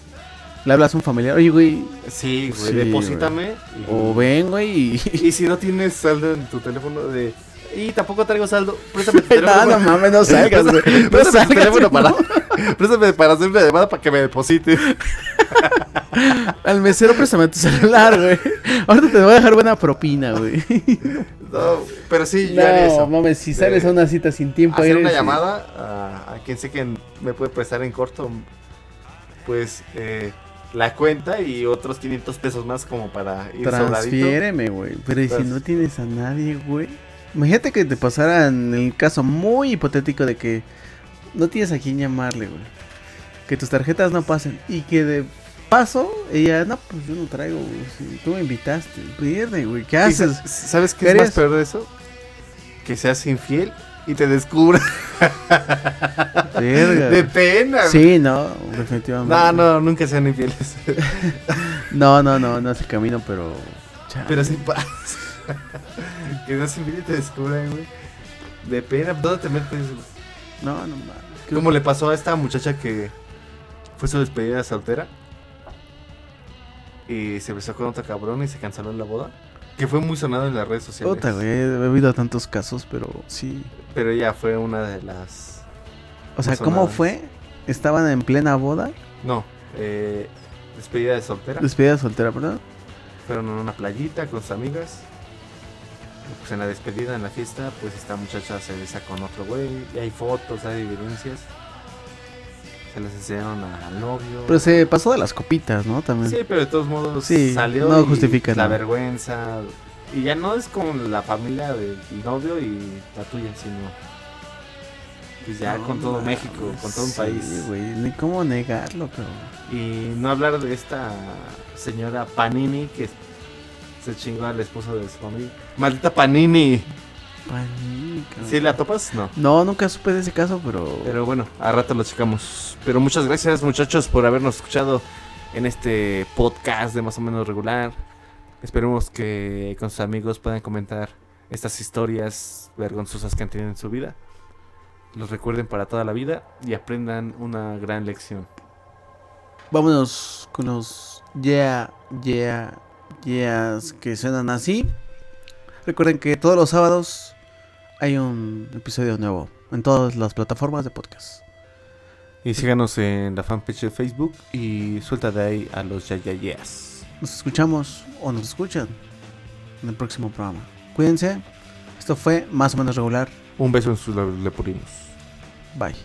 Le hablas a un familiar. Oye, güey. Sí, güey, Sí, deposítame. y- O ven, güey. Y... Y si no tienes saldo en tu teléfono de... Y tampoco traigo saldo, préstame tu teléfono. No, no mames, no salgas, güey. Préstame No tu salgas, teléfono para... Préstame para hacer una llamada para que me deposite. Al mesero préstame tu celular, güey. Ahorita te voy a dejar buena propina, güey. No, pero sí, yo haría No, eso. mames, si sales a una cita sin tiempo. hacer una eres- llamada a, a quien sé que me puede prestar en corto, pues eh, la cuenta y otros 500 pesos más como para ir. Transfiéreme, güey. Pero ¿y si no tienes a nadie, güey? Imagínate que te pasara en el caso muy hipotético de que no tienes a quién llamarle, güey. Que tus tarjetas no pasen. Y que de paso, ella, no, pues yo no traigo, güey. Si tú me invitaste, pierde, güey. ¿Qué ¿Y haces? sa- ¿Sabes qué ¿Qué es más peor de eso? Que seas infiel y te descubran Verga. de pena. güey. Sí, no, definitivamente. No, no, nunca sean infieles. No, no, no, no es el camino, pero. chale. Pero sí pasa. Que seas infiel y te descubran, güey. De pena, ¿dónde te metes? No, no mames. Como le pasó a esta muchacha que fue su despedida soltera. Y se besó con otro cabrón y se canceló en la boda. Que fue muy sonado en las redes sociales. Puta, güey. He habido tantos casos, pero sí. Pero ella fue una de las. O sea, ¿cómo sonadas. fue? Estaban en plena boda. No, eh, despedida de soltera. Despedida soltera, ¿verdad? Fueron a una playita con sus amigas. Pues en la despedida, en la fiesta, pues esta muchacha se besa con otro güey. Y hay fotos, hay evidencias. Se les enseñaron al novio. Pero se pasó de las copitas, ¿no? También. Sí, pero de todos modos Sí, salió no justifica la vergüenza. Y ya no es como la familia del novio y la tuya, sino pues ya No con todo México, con todo un sí, país. güey. Ni cómo negarlo, pero. Y no hablar de esta señora Panini que se chingó al esposo de su familia. Maldita Panini. Panica. ¿Sí la topas? No. No, nunca supe de ese caso, pero. Pero bueno, a rato lo checamos. Pero muchas gracias muchachos por habernos escuchado en este podcast de más o menos regular. Esperemos que con sus amigos puedan comentar estas historias vergonzosas que han tenido en su vida. Los recuerden para toda la vida y aprendan una gran lección. Vámonos con los yeah, yeah, yeahs que suenan así. Recuerden que todos los sábados hay un episodio nuevo en todas las plataformas de podcast. Y síganos en la fanpage de Facebook y suelta de ahí a los yayayas. Nos escuchamos o nos escuchan en el próximo programa. Cuídense. Esto fue más o menos regular. Un beso en sus lepurinos. Bye.